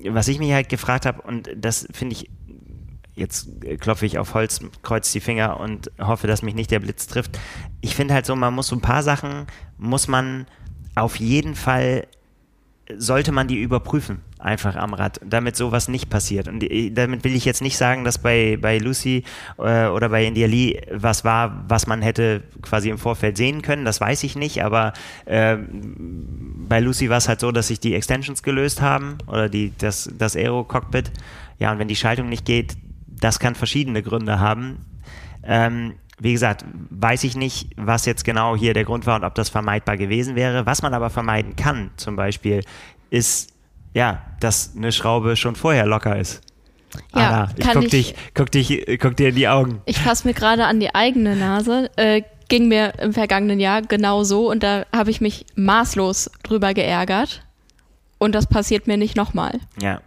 Was ich mich halt gefragt habe, und das finde ich, jetzt klopfe ich auf Holz, kreuz die Finger und hoffe, dass mich nicht der Blitz trifft. Ich finde halt so, man muss so ein paar Sachen, muss man auf jeden Fall sollte man die überprüfen, einfach am Rad, damit sowas nicht passiert. Und die- damit will ich jetzt nicht sagen, dass bei, bei Lucy äh, oder bei India Lee was war, was man hätte quasi im Vorfeld sehen können, das weiß ich nicht, aber äh, bei Lucy war es halt so, dass sich die Extensions gelöst haben oder die, das, das Aero-Cockpit. Ja, und wenn die Schaltung nicht geht, das kann verschiedene Gründe haben. Ähm, wie gesagt, weiß ich nicht, was jetzt genau hier der Grund war und ob das vermeidbar gewesen wäre. Was man aber vermeiden kann, zum Beispiel, ist, ja, dass eine Schraube schon vorher locker ist. Ja, Anna, ich guck ich- dich, guck dich, guck dir in die Augen. Ich fasse mir gerade an die eigene Nase. Äh, ging mir im vergangenen Jahr genau so und da habe ich mich maßlos drüber geärgert. Und das passiert mir nicht nochmal. Ja.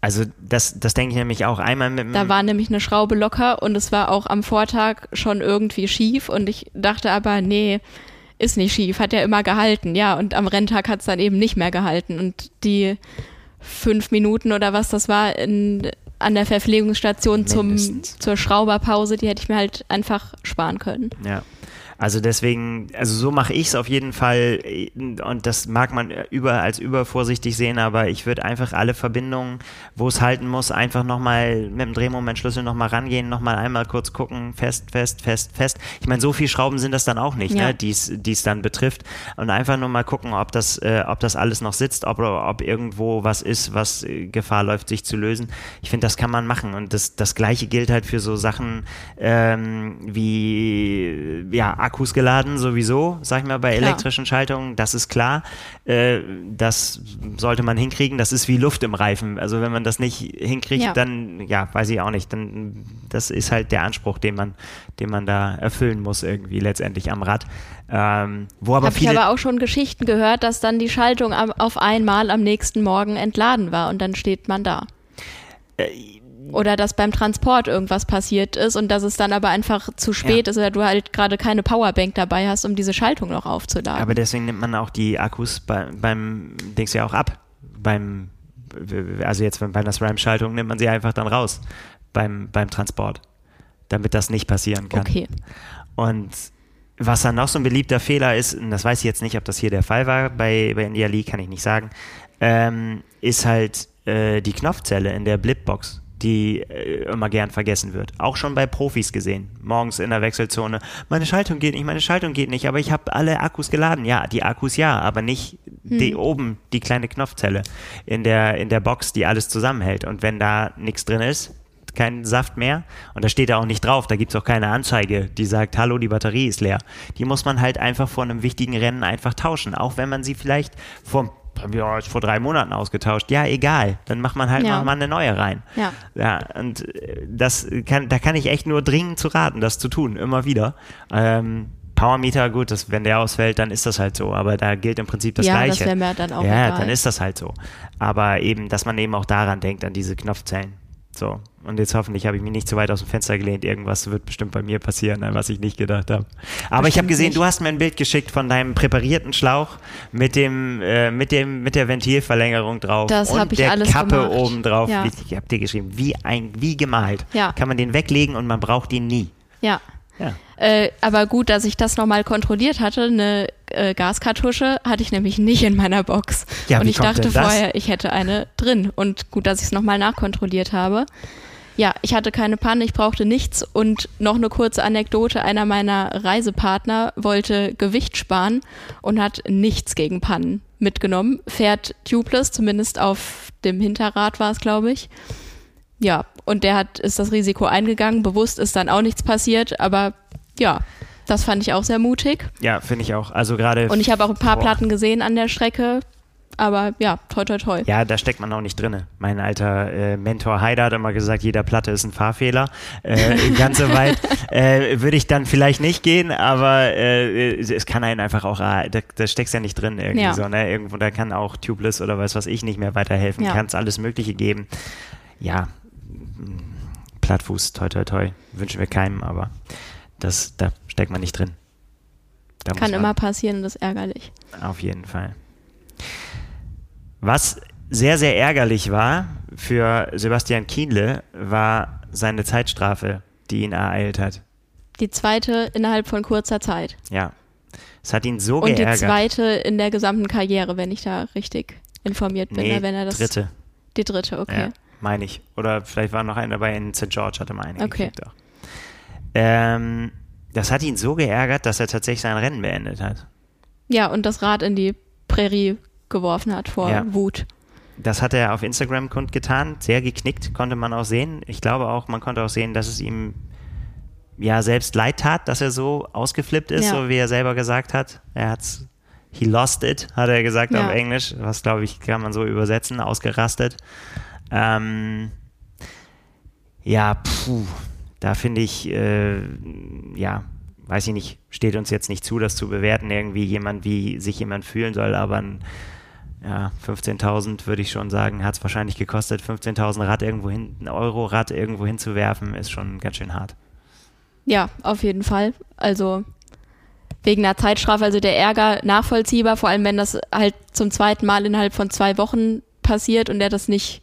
Also das, das denke ich nämlich auch einmal mit Da war nämlich eine Schraube locker und es war auch am Vortag schon irgendwie schief und ich dachte aber, nee, ist nicht schief, hat ja immer gehalten. Ja, und am Renntag hat es dann eben nicht mehr gehalten. Und die fünf Minuten oder was das war in, an der Verpflegungsstation zum, zur Schrauberpause, die hätte ich mir halt einfach sparen können. Ja. Also deswegen, also so mache ich es auf jeden Fall und das mag man über, als übervorsichtig sehen, aber ich würde einfach alle Verbindungen, wo es halten muss, einfach nochmal mit dem Drehmomentschlüssel nochmal rangehen, nochmal einmal kurz gucken, fest, fest, fest, fest. Ich meine, so viel Schrauben sind das dann auch nicht, Ja. ne, die es dann betrifft und einfach nur mal gucken, ob das, äh, ob das alles noch sitzt, ob, ob irgendwo was ist, was äh, Gefahr läuft, sich zu lösen. Ich finde, das kann man machen und das, das Gleiche gilt halt für so Sachen ähm, wie, ja, Akkus geladen sowieso, sag ich mal, bei Klar. elektrischen Schaltungen, das ist klar. Äh, das sollte man hinkriegen. Das ist wie Luft im Reifen. Also wenn man das nicht hinkriegt, Ja. dann, ja, weiß ich auch nicht. Dann, das ist halt der Anspruch, den man, den man da erfüllen muss irgendwie letztendlich am Rad. Ähm, wo aber ich aber auch schon Geschichten gehört, dass dann die Schaltung auf einmal am nächsten Morgen entladen war und dann steht man da. Äh, Oder dass beim Transport irgendwas passiert ist und dass es dann aber einfach zu spät ist oder du halt gerade keine Powerbank dabei hast, um diese Schaltung noch aufzuladen. aber deswegen nimmt man auch die Akkus bei, beim Dings ja auch ab. Beim, also jetzt bei einer SRAM-Schaltung nimmt man sie einfach dann raus beim, beim Transport, damit das nicht passieren kann. okay. Und was dann noch so ein beliebter Fehler ist, und das weiß ich jetzt nicht, ob das hier der Fall war, bei, bei India Lee kann ich nicht sagen, ähm, ist halt äh, die Knopfzelle in der Blipbox, die äh, immer gern vergessen wird. Auch schon bei Profis gesehen. Morgens in der Wechselzone. Meine Schaltung geht nicht, meine Schaltung geht nicht, aber ich habe alle Akkus geladen. Ja, die Akkus ja, aber nicht die oben, die kleine Knopfzelle in der, in der Box, die alles zusammenhält. Und wenn da nichts drin ist, kein Saft mehr und da steht da auch nicht drauf, da gibt es auch keine Anzeige, die sagt, hallo, die Batterie ist leer. Die muss man halt einfach vor einem wichtigen Rennen einfach tauschen, auch wenn man sie vielleicht vor, ja, vor drei Monaten ausgetauscht. Ja, egal, dann macht man halt Ja. mal eine neue rein. Ja. Ja, und äh, das kann, da kann ich echt nur dringend zu raten, das zu tun, immer wieder. Ähm, Powermeter, gut, das, wenn der ausfällt, dann ist das halt so. Aber da gilt im Prinzip das ja, Gleiche. das mir dann auch ja, egal. dann ist das halt so. Aber eben, dass man eben auch daran denkt, an diese Knopfzellen. So. Und jetzt hoffentlich habe ich mich nicht zu weit aus dem Fenster gelehnt. Irgendwas wird bestimmt bei mir passieren, an was ich nicht gedacht habe. Aber ich habe Bestimmt gesehen, nicht. du hast mir ein Bild geschickt von deinem präparierten Schlauch mit dem, äh, mit dem, mit der Ventilverlängerung drauf Das und hab ich der alles Kappe gemacht. oben drauf. Ja. Ich habe dir geschrieben, wie ein, wie gemalt. Ja. Kann man den weglegen und man braucht ihn nie. ja. Ja. Äh, aber gut, dass ich das nochmal kontrolliert hatte. Eine äh, Gaskartusche hatte ich nämlich nicht in meiner Box. Ja, und ich dachte vorher, ich hätte eine drin. Und gut, dass ich es nochmal nachkontrolliert habe. Ja, ich hatte keine Panne, ich brauchte nichts. Und noch eine kurze Anekdote. Einer meiner Reisepartner wollte Gewicht sparen und hat nichts gegen Pannen mitgenommen. Fährt tubeless, zumindest auf dem Hinterrad war es, glaube ich. Ja, und der hat, ist das Risiko eingegangen. Bewusst ist dann auch nichts passiert, aber ja, das fand ich auch sehr mutig. Ja, finde ich auch. Also gerade. Und ich habe auch ein paar Boah. Platten gesehen an der Strecke, aber ja, toi toi toi. Ja, da steckt man auch nicht drinne. Mein alter äh, Mentor Heider hat immer gesagt, jeder Platte ist ein Fahrfehler. Äh, ganz so weit äh, würde ich dann vielleicht nicht gehen, aber äh, es kann einen einfach auch, ah, da, da steckst ja nicht drin irgendwie Ja. so, ne? Irgendwo, da kann auch Tubeless oder was weiß ich nicht mehr weiterhelfen. Ja. Kann es alles Mögliche geben. Ja, Plattfuß, toi toi toi, wünschen wir keinem, aber das, da steckt man nicht drin. Da Kann immer passieren, das ist ärgerlich. auf jeden Fall. Was sehr, sehr ärgerlich war für Sebastian Kienle, war seine Zeitstrafe, die ihn ereilt hat. Die zweite innerhalb von kurzer Zeit. Ja. Es hat ihn so Und die geärgert. zweite in der gesamten Karriere, wenn ich da richtig informiert bin. nee, ne, wenn er das, dritte. Die dritte, okay. Ja, meine ich. Oder vielleicht war noch einer dabei in St. George, hatte mal eine Okay. gekriegt auch. Ähm, das hat ihn so geärgert, dass er tatsächlich sein Rennen beendet hat. Ja, und das Rad in die Prärie geworfen hat vor Ja. Wut. Das hat er auf Instagram kundgetan, sehr geknickt, konnte man auch sehen. Ich glaube auch, man konnte auch sehen, dass es ihm ja selbst leid tat, dass er so ausgeflippt ist, Ja. so wie er selber gesagt hat. Er hat's, he lost it, hat er gesagt Ja. auf Englisch, was glaube ich, kann man so übersetzen, ausgerastet. Ähm, ja, puh, da finde ich, äh, ja, weiß ich nicht, steht uns jetzt nicht zu, das zu bewerten, irgendwie jemand, wie sich jemand fühlen soll, aber ein ja, 15.000 würde ich schon sagen, hat es wahrscheinlich gekostet. 15.000 Rad irgendwo hin, ein Euro Rad irgendwo hinzuwerfen, ist schon ganz schön hart. Ja, auf jeden Fall. Also wegen einer Zeitstrafe, also der Ärger nachvollziehbar, vor allem wenn das halt zum zweiten Mal innerhalb von zwei Wochen passiert und der das nicht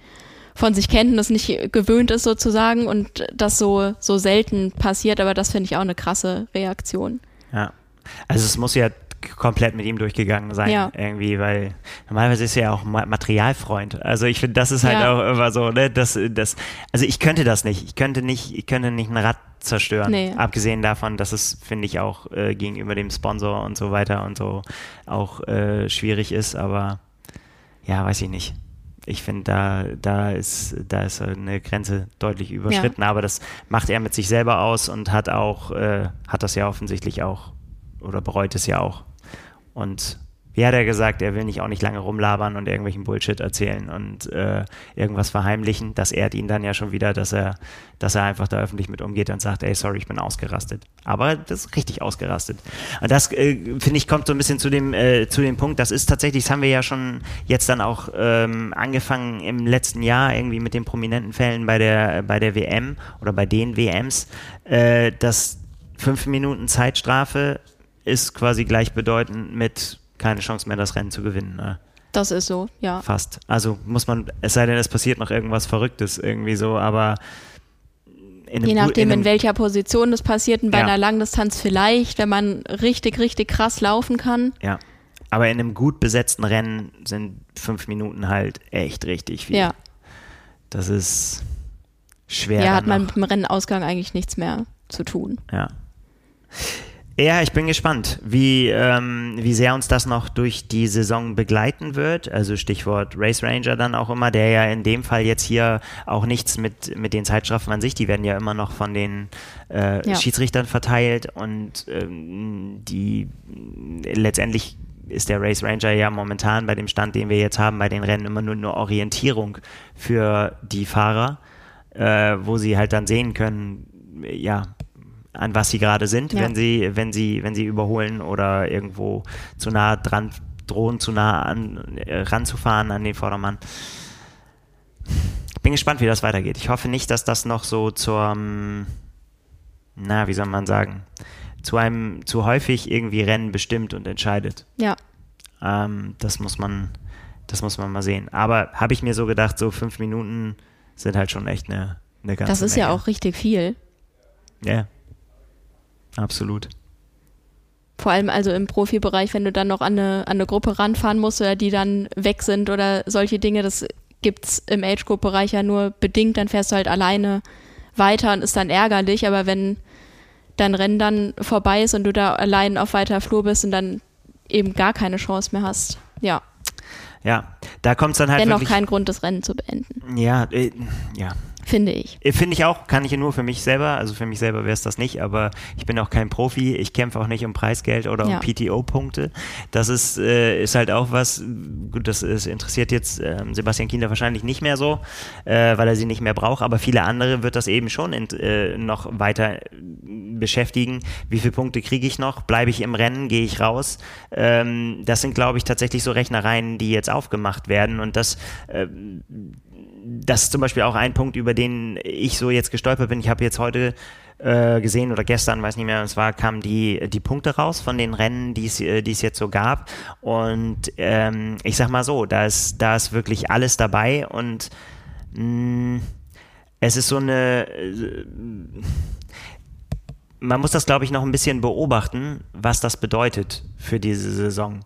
von sich kennt und das nicht gewöhnt ist sozusagen und das so, so selten passiert, aber das finde ich auch eine krasse Reaktion. Ja. Also es muss ja komplett mit ihm durchgegangen sein, Ja. irgendwie, weil normalerweise ist er ja auch Ma- Materialfreund. Also ich finde, das ist halt Ja. auch immer so, ne, das, das, also ich könnte das nicht. Ich könnte nicht, ich könnte nicht ein Rad zerstören. Nee. Abgesehen davon, dass es, finde ich, auch äh, gegenüber dem Sponsor und so weiter und so auch äh, schwierig ist, aber ja, weiß ich nicht. Ich finde, da, da ist, da ist eine Grenze deutlich überschritten, aber das macht er mit sich selber aus und hat auch, äh, hat das ja offensichtlich auch oder bereut es ja auch. Und wie hat er gesagt, er will nicht auch nicht lange rumlabern und irgendwelchen Bullshit erzählen und äh, irgendwas verheimlichen. Das ehrt ihn dann ja schon wieder, dass er, dass er einfach da öffentlich mit umgeht und sagt, ey, sorry, ich bin ausgerastet. Aber das ist richtig ausgerastet. Und das, äh, finde ich, kommt so ein bisschen zu dem, äh, zu dem Punkt, das ist tatsächlich, das haben wir ja schon jetzt dann auch ähm, angefangen im letzten Jahr irgendwie mit den prominenten Fällen bei der, bei der WM oder bei den WMs, äh, dass fünf Minuten Zeitstrafe ist quasi gleichbedeutend mit keine Chance mehr, das Rennen zu gewinnen. Ne? Das ist so, ja. Fast. Also muss man, es sei denn, es passiert noch irgendwas Verrücktes irgendwie so, aber Je nachdem, in, in, welcher Position das passiert, und bei ja. einer Langdistanz vielleicht, wenn man richtig, richtig krass laufen kann. Ja. Aber in einem gut besetzten Rennen sind fünf Minuten halt echt richtig viel. Ja. Das ist schwer. Ja, hat man mit dem Rennenausgang eigentlich nichts mehr zu tun. Ja. Ja, ich bin gespannt, wie, ähm, wie sehr uns das noch durch die Saison begleiten wird. Also Stichwort Race Ranger dann auch immer, der ja in dem Fall jetzt hier auch nichts mit, mit den Zeitstrafen an sich, die werden ja immer noch von den äh, ja. Schiedsrichtern verteilt und ähm, die letztendlich ist der Race Ranger ja momentan bei dem Stand, den wir jetzt haben, bei den Rennen immer nur eine Orientierung für die Fahrer, äh, wo sie halt dann sehen können, ja, an was sie gerade sind, ja. wenn sie, wenn sie, wenn sie überholen oder irgendwo zu nah dran drohen, zu nah an, äh, ranzufahren an den Vordermann. Ich bin gespannt, wie das weitergeht. Ich hoffe nicht, dass das noch so zur, na, wie soll man sagen, zu einem zu häufig irgendwie Rennen bestimmt und entscheidet. Ja. Ähm, das muss man, das muss man mal sehen. Aber habe ich mir so gedacht, so fünf Minuten sind halt schon echt eine, eine ganze Das ist Menge. ja auch richtig viel. Ja. Absolut. Vor allem also im Profibereich, wenn du dann noch an eine, an eine Gruppe ranfahren musst oder die dann weg sind oder solche Dinge, das gibt es im Age-Group-Bereich ja nur bedingt, dann fährst du halt alleine weiter und ist dann ärgerlich, aber wenn dein Rennen dann vorbei ist und du da allein auf weiter Flur bist und dann eben gar keine Chance mehr hast, ja. Ja, da kommt es dann halt Dennoch kein Grund, das Rennen zu beenden. Ja, äh, ja, finde ich. Äh, finde ich auch, kann ich nur für mich selber, also für mich selber wäre es das nicht, aber ich bin auch kein Profi, ich kämpfe auch nicht um Preisgeld oder ja. um PTO-Punkte. Das ist, äh, ist halt auch was, gut, das ist, interessiert jetzt äh, Sebastian Kinder wahrscheinlich nicht mehr so, äh, weil er sie nicht mehr braucht, aber viele andere wird das eben schon in, äh, noch weiter beschäftigen. Wie viele Punkte kriege ich noch? Bleibe ich im Rennen? Gehe ich raus? Ähm, das sind, glaube ich, tatsächlich so Rechnereien, die jetzt aufgemacht werden und das äh, das ist zum Beispiel auch ein Punkt, über den ich so jetzt gestolpert bin. Ich habe jetzt heute äh, gesehen oder gestern, weiß nicht mehr, und zwar kamen die, die Punkte raus von den Rennen, die es äh, jetzt so gab. Und ähm, ich sag mal so, da ist, da ist wirklich alles dabei und mh, mm, es ist so eine. Äh, man muss das, glaube ich, noch ein bisschen beobachten, was das bedeutet für diese Saison.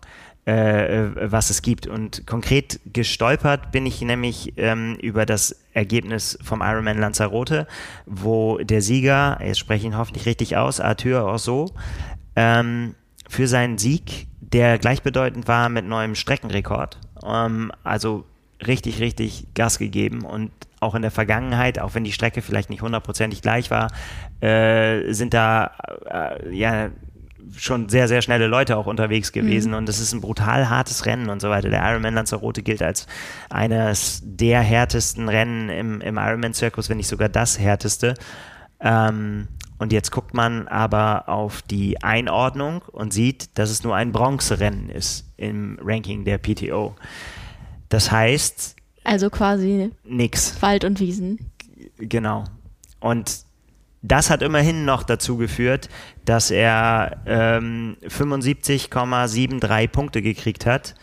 Äh, äh, was es gibt. Und konkret gestolpert bin ich nämlich ähm, über das Ergebnis vom Ironman Lanzarote, wo der Sieger, jetzt spreche ich ihn hoffentlich richtig aus, Arthur Orso, ähm, für seinen Sieg, der gleichbedeutend war mit neuem Streckenrekord, ähm, also richtig, richtig Gas gegeben und auch in der Vergangenheit, auch wenn die Strecke vielleicht nicht hundertprozentig gleich war, äh, sind da äh, ja schon sehr, sehr schnelle Leute auch unterwegs gewesen mhm. und das ist ein brutal hartes Rennen und so weiter. Der Ironman Lanzarote gilt als eines der härtesten Rennen im, im Ironman-Zirkus, wenn nicht sogar das härteste. Ähm, und jetzt guckt man aber auf die Einordnung und sieht, dass es nur ein Bronzerennen ist im Ranking der PTO. Das heißt. Also quasi nix. Wald und Wiesen. Genau. Und das hat immerhin noch dazu geführt, dass er ähm, 75,73 Punkte gekriegt hat.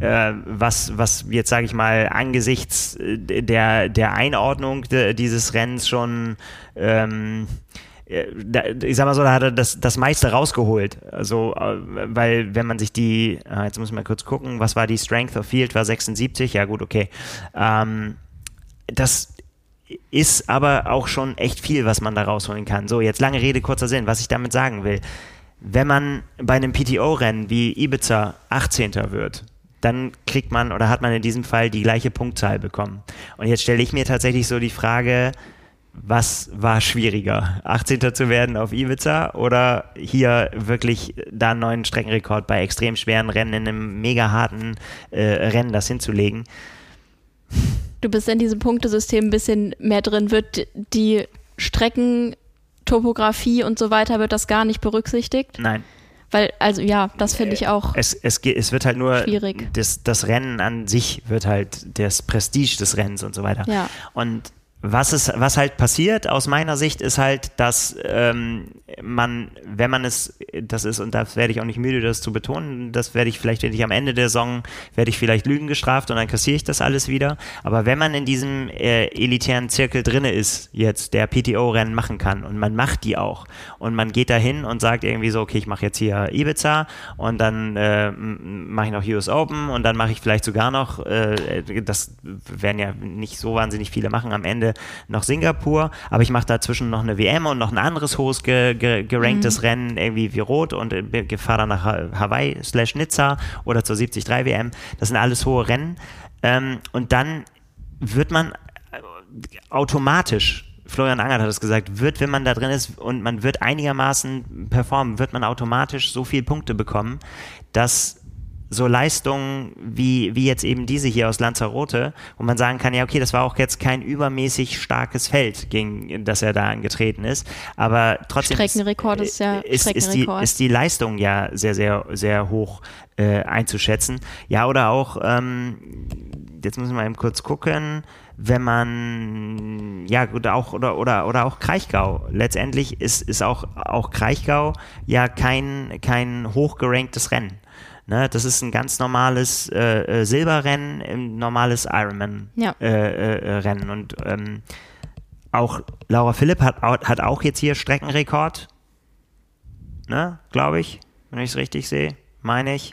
Äh, was, was jetzt sage ich mal angesichts äh, der, der Einordnung de, dieses Rennens schon ähm, äh, ich sag mal so, da hat er das, das meiste rausgeholt. Also, äh, weil wenn man sich die, jetzt muss ich mal kurz gucken, was war die Strength of Field, war 76, ja gut, okay. Ähm, das ist aber auch schon echt viel, was man da rausholen kann. So, jetzt lange Rede, kurzer Sinn, was ich damit sagen will. Wenn man bei einem PTO-Rennen wie Ibiza 18. wird, dann kriegt man oder hat man in diesem Fall die gleiche Punktzahl bekommen. Und jetzt stelle ich mir tatsächlich so die Frage, was war schwieriger? 18. zu werden auf Ibiza oder hier wirklich da einen neuen Streckenrekord bei extrem schweren Rennen in einem mega harten äh, Rennen das hinzulegen? Du bist in diesem Punktesystem ein bisschen mehr drin. Wird die Streckentopografie und so weiter, wird das gar nicht berücksichtigt? Nein. Weil, also ja, das finde ich auch. Es, es, es wird halt nur schwierig. Das, das Rennen an sich wird halt das Prestige des Rennens und so weiter. Ja. Und was, ist, was halt passiert aus meiner Sicht ist halt, dass ähm, man, wenn man es, das ist, und das werde ich auch nicht müde, das zu betonen, das werde ich vielleicht, wenn ich am Ende der Saison, werde ich vielleicht Lügen gestraft und dann kassiere ich das alles wieder. Aber wenn man in diesem äh, elitären Zirkel drinne ist, jetzt der PTO-Rennen machen kann und man macht die auch und man geht dahin und sagt irgendwie so, okay, ich mache jetzt hier Ibiza und dann äh, mache ich noch US Open und dann mache ich vielleicht sogar noch, äh, das werden ja nicht so wahnsinnig viele machen am Ende, noch Singapur, aber ich mache dazwischen noch eine WM und noch ein anderes hohes ge, ge, geranktes mhm. Rennen, irgendwie wie Rot und äh, fahre dann nach Hawaii slash Nizza oder zur 73 WM. Das sind alles hohe Rennen. Ähm, und dann wird man äh, automatisch Florian Angert hat es gesagt, wird, wenn man da drin ist und man wird einigermaßen performen, wird man automatisch so viele Punkte bekommen, dass so Leistungen wie, wie jetzt eben diese hier aus Lanzarote, wo man sagen kann, ja, okay, das war auch jetzt kein übermäßig starkes Feld, gegen das er da angetreten ist, aber trotzdem Streckenrekord ist, ja ist, ist, die, ist die Leistung ja sehr, sehr, sehr hoch äh, einzuschätzen. Ja, oder auch, ähm, jetzt müssen wir eben kurz gucken, wenn man, ja gut, auch, oder, oder, oder auch Kraichgau. Letztendlich ist, ist auch, auch Kraichgau ja kein, kein hochgeranktes Rennen. Ne, das ist ein ganz normales äh, äh Silberrennen, ein normales Ironman-Rennen. Ja. Äh, äh, und ähm, auch Laura Philipp hat, hat auch jetzt hier Streckenrekord. Ne, glaube ich, wenn ich es richtig sehe, meine ich.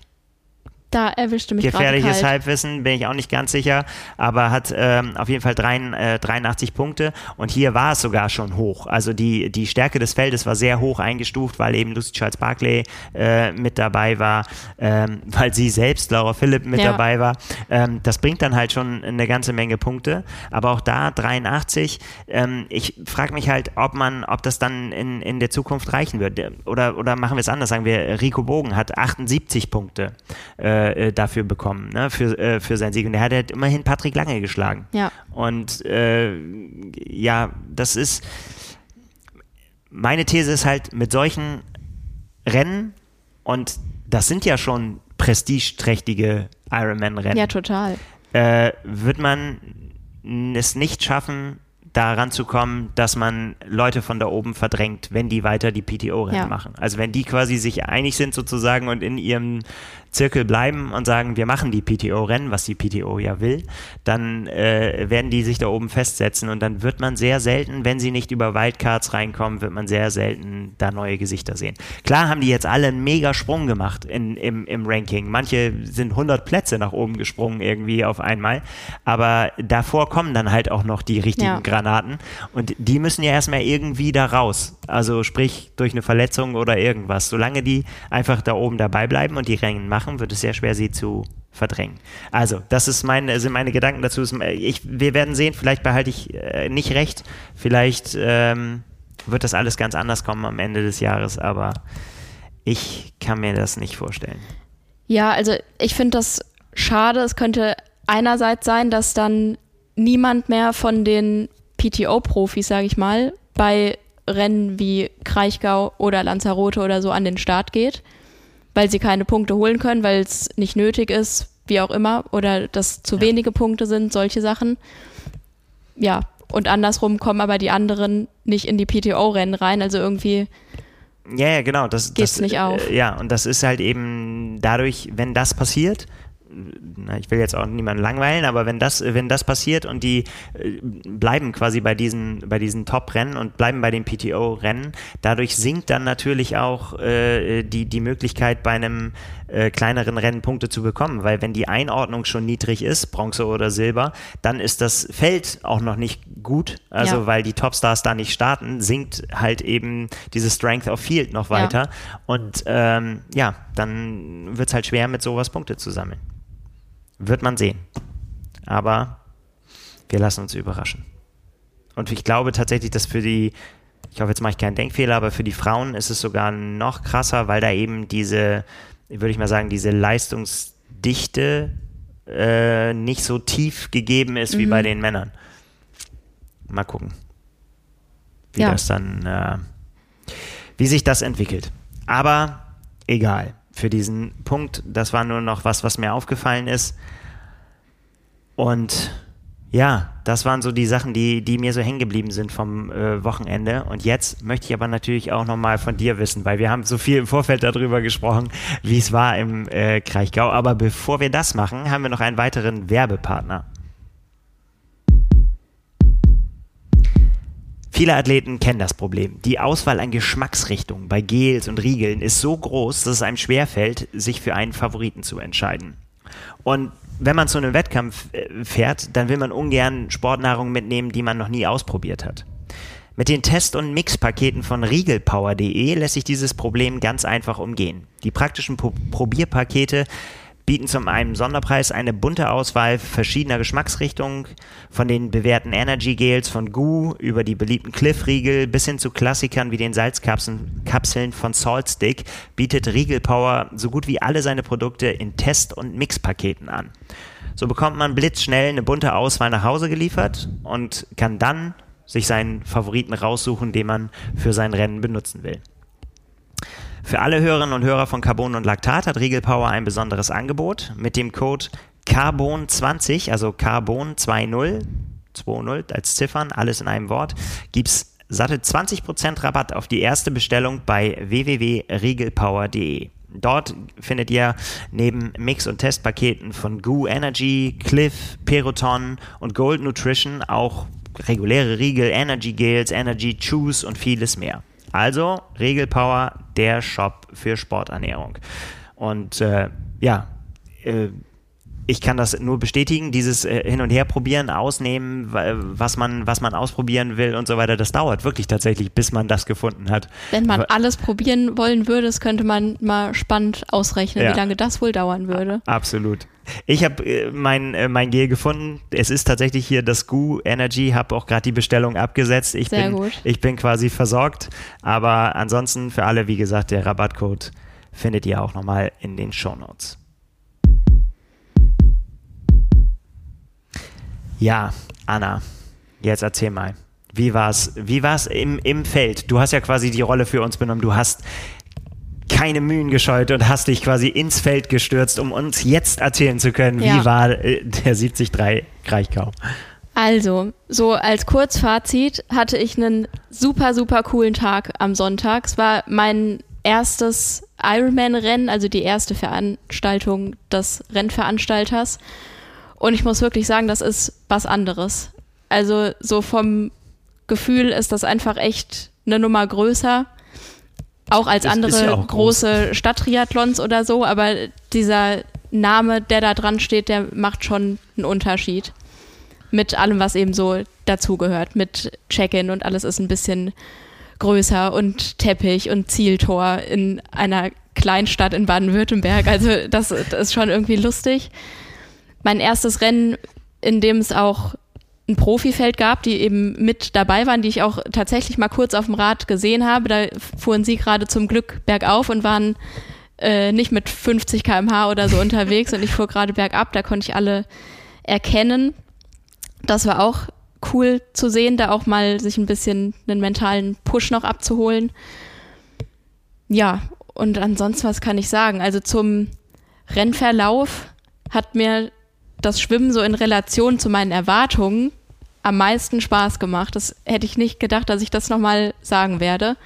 Da erwischte mich Gefährliches Halbwissen, bin ich auch nicht ganz sicher, aber hat ähm, auf jeden Fall drei, äh, 83 Punkte und hier war es sogar schon hoch. Also die, die Stärke des Feldes war sehr hoch eingestuft, weil eben Lucy Charles Barclay äh, mit dabei war, ähm, weil sie selbst, Laura Philipp, mit ja. dabei war. Ähm, das bringt dann halt schon eine ganze Menge Punkte, aber auch da 83. Ähm, ich frage mich halt, ob man, ob das dann in, in der Zukunft reichen wird. Oder, oder machen wir es anders, sagen wir, Rico Bogen hat 78 Punkte. Äh, äh, dafür bekommen, ne? für, äh, für sein Sieg. Und er hat halt immerhin Patrick Lange geschlagen. Ja. Und äh, ja, das ist, meine These ist halt, mit solchen Rennen, und das sind ja schon prestigeträchtige Ironman-Rennen. Ja, total. Äh, wird man es nicht schaffen, daran zu kommen, dass man Leute von da oben verdrängt, wenn die weiter die PTO-Rennen ja. machen. Also wenn die quasi sich einig sind sozusagen und in ihrem Zirkel bleiben und sagen, wir machen die PTO-Rennen, was die PTO ja will, dann äh, werden die sich da oben festsetzen und dann wird man sehr selten, wenn sie nicht über Wildcards reinkommen, wird man sehr selten da neue Gesichter sehen. Klar haben die jetzt alle einen mega Sprung gemacht in, im, im Ranking. Manche sind 100 Plätze nach oben gesprungen irgendwie auf einmal, aber davor kommen dann halt auch noch die richtigen ja. Granaten und die müssen ja erstmal irgendwie da raus. Also sprich durch eine Verletzung oder irgendwas. Solange die einfach da oben dabei bleiben und die Rennen machen, machen, wird es sehr schwer, sie zu verdrängen. Also, das ist meine, sind meine Gedanken dazu. Ich, wir werden sehen, vielleicht behalte ich äh, nicht recht, vielleicht ähm, wird das alles ganz anders kommen am Ende des Jahres, aber ich kann mir das nicht vorstellen. Ja, also ich finde das schade. Es könnte einerseits sein, dass dann niemand mehr von den PTO-Profis, sage ich mal, bei Rennen wie Kraichgau oder Lanzarote oder so an den Start geht weil sie keine Punkte holen können, weil es nicht nötig ist, wie auch immer, oder dass zu ja. wenige Punkte sind, solche Sachen. Ja, und andersrum kommen aber die anderen nicht in die PTO-Rennen rein, also irgendwie. Ja, ja, genau. Das, geht's das, nicht auf. Äh, ja, und das ist halt eben dadurch, wenn das passiert, na, ich will jetzt auch niemanden langweilen, aber wenn das, wenn das passiert und die äh, bleiben quasi bei diesen, bei diesen Top-Rennen und bleiben bei den PTO-Rennen, dadurch sinkt dann natürlich auch äh, die, die Möglichkeit, bei einem äh, kleineren Rennen Punkte zu bekommen, weil wenn die Einordnung schon niedrig ist, Bronze oder Silber, dann ist das Feld auch noch nicht gut, also ja. weil die Topstars da nicht starten, sinkt halt eben diese Strength of Field noch weiter ja. und ähm, ja, dann wird es halt schwer, mit sowas Punkte zu sammeln. Wird man sehen. Aber wir lassen uns überraschen. und ich glaube tatsächlich, dass für die, ich hoffe, jetzt mache ich keinen Denkfehler, aber für die Frauen ist es sogar noch krasser, weil da eben diese, würde ich mal sagen, diese Leistungsdichte äh, nicht so tief gegeben ist mhm. wie bei den Männern. Mal gucken, wie ja. das dann, äh, wie sich das entwickelt. Aber egal. Für diesen Punkt, das war nur noch was, was mir aufgefallen ist. Und ja, das waren so die Sachen, die, die mir so hängen geblieben sind vom äh, Wochenende. Und jetzt möchte ich aber natürlich auch nochmal von dir wissen, weil wir haben so viel im Vorfeld darüber gesprochen, wie es war im äh, Kraichgau. Aber bevor wir das machen, haben wir noch einen weiteren Werbepartner. Viele Athleten kennen das Problem. Die Auswahl an Geschmacksrichtungen bei Gels und Riegeln ist so groß, dass es einem schwerfällt, sich für einen Favoriten zu entscheiden. Und wenn man zu einem Wettkampf äh, fährt, dann will man ungern Sportnahrung mitnehmen, die man noch nie ausprobiert hat. Mit den Test- und Mixpaketen von riegelpower.de lässt sich dieses Problem ganz einfach umgehen. Die praktischen Pro Probierpakete bieten zum einen Sonderpreis eine bunte Auswahl verschiedener Geschmacksrichtungen, von den bewährten Energy Gels von Goo über die beliebten Cliff-Riegel bis hin zu Klassikern wie den Salzkapseln von Saltstick bietet Riegel Power so gut wie alle seine Produkte in Test- und Mixpaketen an. So bekommt man blitzschnell eine bunte Auswahl nach Hause geliefert und kann dann sich seinen Favoriten raussuchen, den man für sein Rennen benutzen will. Für alle Hörerinnen und Hörer von Carbon und Laktat hat Riegel Power ein besonderes Angebot. Mit dem Code Carbon20, also Carbon 20, 20 als Ziffern, alles in einem Wort, gibt es satte 20% Rabatt auf die erste Bestellung bei www.riegelpower.de. Dort findet ihr neben Mix- und Testpaketen von Goo Energy, Cliff, Peroton und Gold Nutrition auch reguläre Riegel, Energy Gels, Energy Chews und vieles mehr. Also Regelpower, der Shop für Sporternährung. Und äh, ja, äh, ich kann das nur bestätigen, dieses äh, Hin- und Her probieren, ausnehmen, was man, was man ausprobieren will und so weiter, das dauert wirklich tatsächlich, bis man das gefunden hat. Wenn man alles probieren wollen würde, das könnte man mal spannend ausrechnen, ja. wie lange das wohl dauern würde. Absolut. Ich habe äh, mein, äh, mein Gel gefunden. Es ist tatsächlich hier das Goo Energy. Habe auch gerade die Bestellung abgesetzt. Ich Sehr bin, gut. Ich bin quasi versorgt. Aber ansonsten für alle, wie gesagt, der Rabattcode findet ihr auch nochmal in den Show Ja, Anna, jetzt erzähl mal. Wie war's? Wie war's im, im Feld? Du hast ja quasi die Rolle für uns benommen. Du hast keine Mühen gescheut und hast dich quasi ins Feld gestürzt, um uns jetzt erzählen zu können, ja. wie war äh, der 73 Kraichgau. Also, so als Kurzfazit hatte ich einen super, super coolen Tag am Sonntag. Es war mein erstes Ironman-Rennen, also die erste Veranstaltung des Rennveranstalters. Und ich muss wirklich sagen, das ist was anderes. Also so vom Gefühl ist das einfach echt eine Nummer größer. Auch als das andere ja auch große groß. Stadttriathlons oder so, aber dieser Name, der da dran steht, der macht schon einen Unterschied. Mit allem, was eben so dazugehört. Mit Check-in und alles ist ein bisschen größer und Teppich und Zieltor in einer Kleinstadt in Baden-Württemberg. Also das, das ist schon irgendwie lustig mein erstes Rennen, in dem es auch ein Profifeld gab, die eben mit dabei waren, die ich auch tatsächlich mal kurz auf dem Rad gesehen habe. Da fuhren sie gerade zum Glück bergauf und waren äh, nicht mit 50 km/h oder so unterwegs und ich fuhr gerade bergab. Da konnte ich alle erkennen. Das war auch cool zu sehen, da auch mal sich ein bisschen einen mentalen Push noch abzuholen. Ja, und ansonsten, was kann ich sagen? Also zum Rennverlauf hat mir das Schwimmen so in Relation zu meinen Erwartungen am meisten Spaß gemacht. Das hätte ich nicht gedacht, dass ich das nochmal sagen werde.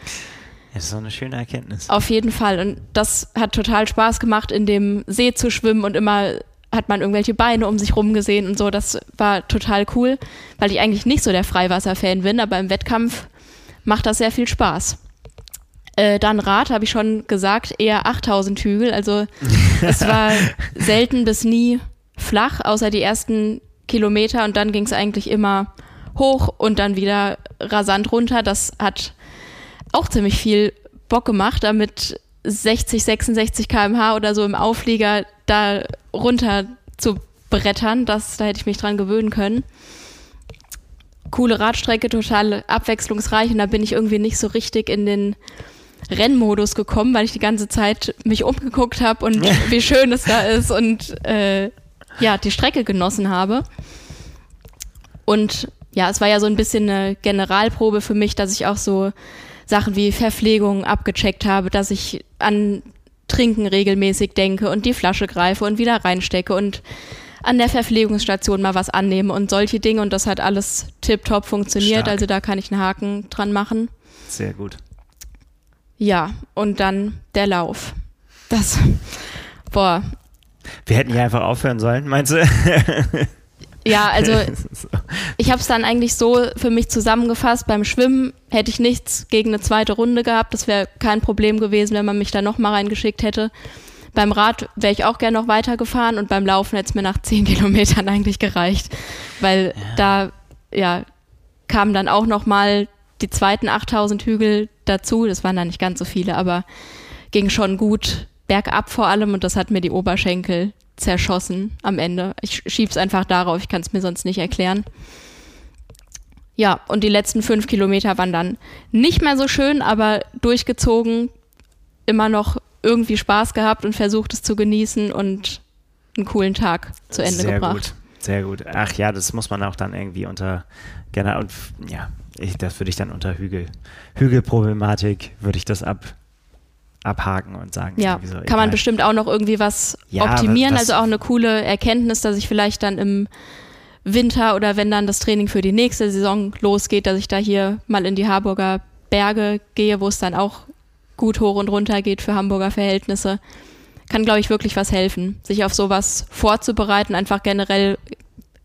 Das ist so eine schöne Erkenntnis. Auf jeden Fall. Und das hat total Spaß gemacht, in dem See zu schwimmen und immer hat man irgendwelche Beine um sich rum gesehen und so. Das war total cool, weil ich eigentlich nicht so der Freiwasser-Fan bin, aber im Wettkampf macht das sehr viel Spaß. Äh, dann Rad, habe ich schon gesagt, eher 8000 Hügel. Also es war selten bis nie flach, außer die ersten Kilometer und dann ging es eigentlich immer hoch und dann wieder rasant runter. Das hat auch ziemlich viel Bock gemacht, damit 60, 66 km/h oder so im Auflieger da runter zu brettern. Das, da hätte ich mich dran gewöhnen können. coole Radstrecke, total abwechslungsreich und da bin ich irgendwie nicht so richtig in den Rennmodus gekommen, weil ich die ganze Zeit mich umgeguckt habe und wie schön es da ist und äh, ja, die Strecke genossen habe. Und ja, es war ja so ein bisschen eine Generalprobe für mich, dass ich auch so Sachen wie Verpflegung abgecheckt habe, dass ich an Trinken regelmäßig denke und die Flasche greife und wieder reinstecke und an der Verpflegungsstation mal was annehme und solche Dinge und das hat alles tiptop funktioniert, Stark. also da kann ich einen Haken dran machen. Sehr gut. Ja, und dann der Lauf. Das, boah, Wir hätten hier einfach aufhören sollen, meinst du? ja, also ich habe es dann eigentlich so für mich zusammengefasst. Beim Schwimmen hätte ich nichts gegen eine zweite Runde gehabt. Das wäre kein Problem gewesen, wenn man mich da nochmal reingeschickt hätte. Beim Rad wäre ich auch gerne noch weitergefahren und beim Laufen hätte es mir nach zehn Kilometern eigentlich gereicht, weil da ja kamen dann auch nochmal die zweiten 8000 Hügel dazu. Das waren dann nicht ganz so viele, aber ging schon gut bergab vor allem und das hat mir die Oberschenkel zerschossen am Ende. Ich schieb's einfach darauf, ich kann es mir sonst nicht erklären. Ja, und die letzten fünf Kilometer waren dann nicht mehr so schön, aber durchgezogen, immer noch irgendwie Spaß gehabt und versucht es zu genießen und einen coolen Tag zu Ende Sehr gebracht. gut. Sehr gut. Ach ja, das muss man auch dann irgendwie unter, genau, und ja, ich, das würde ich dann unter Hügel, Hügelproblematik, würde ich das ab, abhaken und sagen. Ja, so, kann man bestimmt auch noch irgendwie was Ja, optimieren. was- also auch eine coole Erkenntnis, dass ich vielleicht dann im Winter oder wenn dann das Training für die nächste Saison losgeht, dass ich da hier mal in die Harburger Berge gehe, wo es dann auch gut hoch und runter geht für Hamburger Verhältnisse. Kann, glaube ich, wirklich was helfen, sich auf sowas vorzubereiten, einfach generell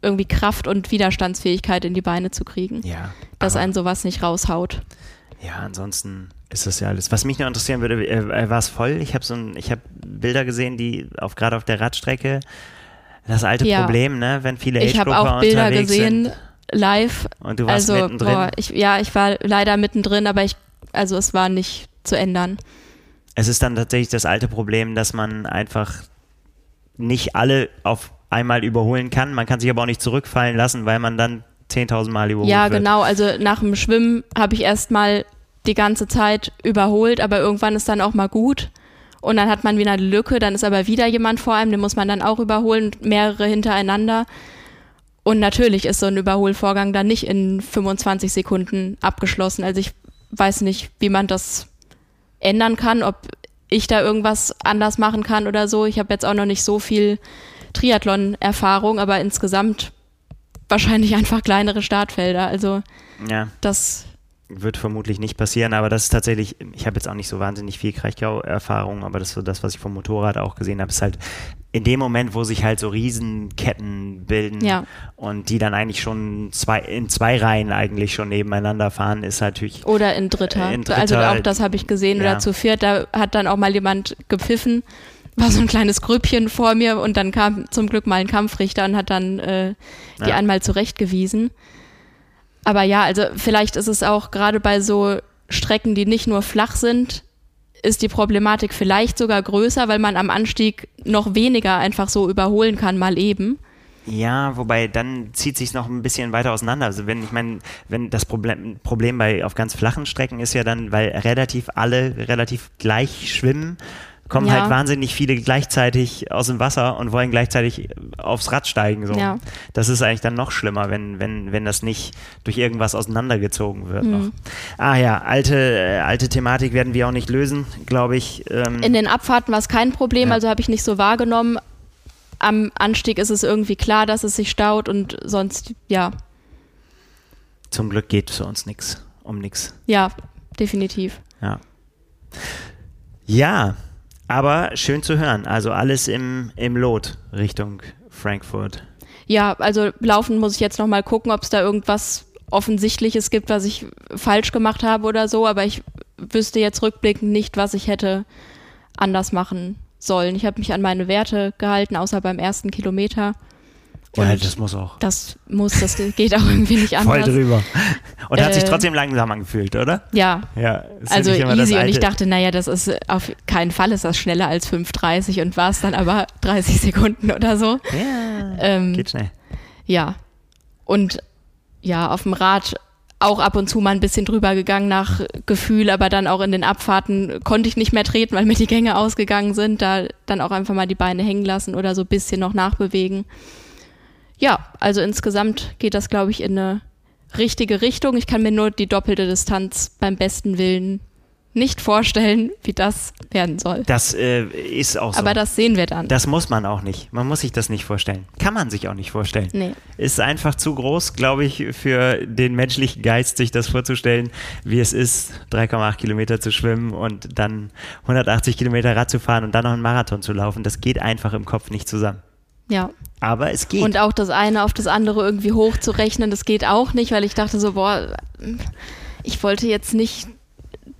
irgendwie Kraft und Widerstandsfähigkeit in die Beine zu kriegen, Ja. dass einen sowas nicht raushaut. Ja, ansonsten ist das ja alles. Was mich noch interessieren würde, äh, war es voll? Ich habe so ein, ich habe Bilder gesehen, die auf gerade auf der Radstrecke das alte Ja. Problem, ne, wenn viele Ich habe auch Bilder gesehen, sind live, und du warst also, mittendrin. boah, ich, ja, ich war leider mittendrin, aber ich, also es war nicht zu ändern. Es ist dann tatsächlich das alte Problem, dass man einfach nicht alle auf einmal überholen kann. Man kann sich aber auch nicht zurückfallen lassen, weil man dann 10.000 Mal überholt ja, wird. genau, also nach dem Schwimmen habe ich erstmal die ganze Zeit überholt, aber irgendwann ist dann auch mal gut. Und dann hat man wieder eine Lücke, dann ist aber wieder jemand vor einem, den muss man dann auch überholen, mehrere hintereinander. Und natürlich ist so ein Überholvorgang dann nicht in 25 Sekunden abgeschlossen. Also ich weiß nicht, wie man das ändern kann, ob ich da irgendwas anders machen kann oder so. Ich habe jetzt auch noch nicht so viel Triathlon-Erfahrung, aber insgesamt wahrscheinlich einfach kleinere Startfelder. Also Ja, das, wird vermutlich nicht passieren, aber das ist tatsächlich, ich habe jetzt auch nicht so wahnsinnig viel Kraichgau-Erfahrung, aber das ist so das, was ich vom Motorrad auch gesehen habe, ist halt in dem Moment, wo sich halt so Riesenketten bilden Ja. und die dann eigentlich schon zwei, in zwei Reihen eigentlich schon nebeneinander fahren, ist natürlich oder in Dritter. Äh, in Dritter, also auch das habe ich gesehen. ja. Oder zu viert, da hat dann auch mal jemand gepfiffen. War so ein kleines Grüppchen vor mir und dann kam zum Glück mal ein Kampfrichter und hat dann äh, die Ja. einmal zurechtgewiesen. Aber ja, also vielleicht ist es auch gerade bei so Strecken, die nicht nur flach sind, ist die Problematik vielleicht sogar größer, weil man am Anstieg noch weniger einfach so überholen kann, mal eben. Ja, wobei dann zieht sich noch ein bisschen weiter auseinander. Also wenn ich meine, wenn das Problem, Problem bei auf ganz flachen Strecken ist ja dann, weil relativ alle relativ gleich schwimmen, kommen Ja. halt wahnsinnig viele gleichzeitig aus dem Wasser und wollen gleichzeitig aufs Rad steigen. So. Ja. Das ist eigentlich dann noch schlimmer, wenn, wenn, wenn das nicht durch irgendwas auseinandergezogen wird Mhm. noch. Ah ja, alte, äh, alte Thematik werden wir auch nicht lösen, glaube ich. Ähm, In den Abfahrten war es kein Problem, Ja. also habe ich nicht so wahrgenommen. Am Anstieg ist es irgendwie klar, dass es sich staut und sonst, ja, zum Glück geht für uns nichts um nichts. ja, definitiv. Ja. Ja, aber schön zu hören. Also alles im, im Lot Richtung Frankfurt. Ja, also laufen muss ich jetzt noch mal gucken, ob es da irgendwas Offensichtliches gibt, was ich falsch gemacht habe oder so, aber ich wüsste jetzt rückblickend nicht, was ich hätte anders machen sollen. Ich habe mich an meine Werte gehalten, außer beim ersten Kilometer. Ja, Und das muss auch. das muss, das geht auch irgendwie nicht Voll anders. drüber. Und hat sich Äh, trotzdem langsam angefühlt, oder? Ja, Ja. ja Also easy und ich dachte, naja, das ist auf keinen Fall ist das schneller als 5,30 und war es dann aber 30 Sekunden oder so. Ja, Ähm, geht schnell. ja. Und ja, auf dem Rad auch ab und zu mal ein bisschen drüber gegangen nach Gefühl, aber dann auch in den Abfahrten konnte ich nicht mehr treten, weil mir die Gänge ausgegangen sind. Da dann auch einfach mal die Beine hängen lassen oder so ein bisschen noch nachbewegen. Ja, also insgesamt geht das, glaube ich, in eine richtige Richtung. Ich kann mir nur die doppelte Distanz beim besten Willen nicht vorstellen, wie das werden soll. Das äh, ist auch so. Aber das sehen wir dann. Das muss man auch nicht. Man muss sich das nicht vorstellen. Kann man sich auch nicht vorstellen. Nee. Ist einfach zu groß, glaube ich, für den menschlichen Geist, sich das vorzustellen, wie es ist, 3,8 Kilometer zu schwimmen und dann 180 Kilometer Rad zu fahren und dann noch einen Marathon zu laufen. Das geht einfach im Kopf nicht zusammen. Ja. Aber es geht. Und auch das eine auf das andere irgendwie hochzurechnen, das geht auch nicht, weil ich dachte so, boah, ich wollte jetzt nicht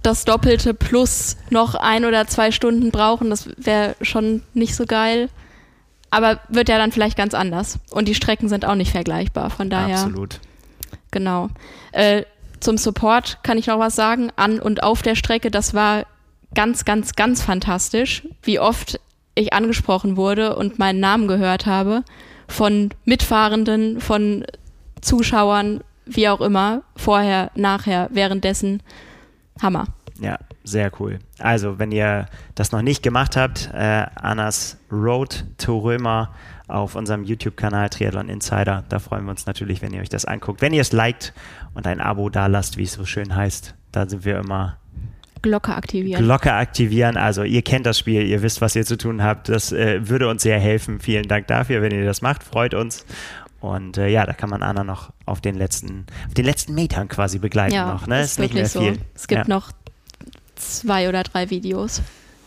das Doppelte plus noch ein oder zwei Stunden brauchen. Das wäre schon nicht so geil. Aber wird ja dann vielleicht ganz anders. Und die Strecken sind auch nicht vergleichbar. Von daher. Absolut. Genau. Äh, zum Support kann ich noch was sagen. An und auf der Strecke, das war ganz, ganz, ganz fantastisch, wie oft ich angesprochen wurde und meinen Namen gehört habe. Von Mitfahrenden, von Zuschauern, wie auch immer. Vorher, nachher, währenddessen Hammer. Ja, sehr cool. Also, wenn ihr das noch nicht gemacht habt, äh, Annas Road to Römer auf unserem YouTube-Kanal Triathlon Insider. Da freuen wir uns natürlich, wenn ihr euch das anguckt. Wenn ihr es liked und ein Abo da lasst, wie es so schön heißt, da sind wir immer. Glocke aktivieren. Glocke aktivieren. Also, ihr kennt das Spiel, ihr wisst, was ihr zu tun habt. Das äh, würde uns sehr helfen. Vielen Dank dafür, wenn ihr das macht. Freut uns. Und äh, ja, da kann man Anna noch auf den letzten, auf den letzten Metern quasi begleiten ja, noch. Ne? Ist, ist nicht mehr viel. So. Es gibt ja. noch zwei oder drei Videos.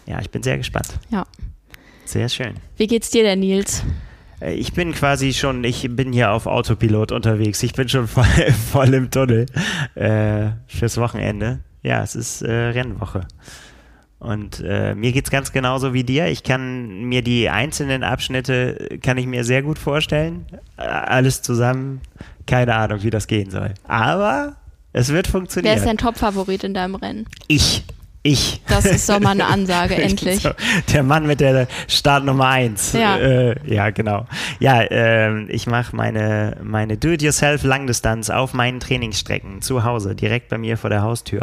Ja, ich bin sehr gespannt. Ja. Sehr schön. Wie geht's dir denn, Nils? Äh, ich bin quasi schon, ich bin hier auf Autopilot unterwegs. Ich bin schon voll, voll im Tunnel äh, fürs Wochenende. Ja, es ist äh, Rennwoche. Und äh, mir geht's ganz genauso wie dir. Ich kann mir die einzelnen Abschnitte, kann ich mir sehr gut vorstellen. Äh, alles zusammen, keine Ahnung, wie das gehen soll. Aber es wird funktionieren. Wer ist dein Top-Favorit in deinem Rennen? Ich. Ich. Das ist doch mal eine Ansage, endlich. der Mann mit der Start Nummer 1. Ja, äh, ja genau. Ja, äh, ich mache meine, meine Do-it-yourself-Langdistanz auf meinen Trainingsstrecken zu Hause, direkt bei mir vor der Haustür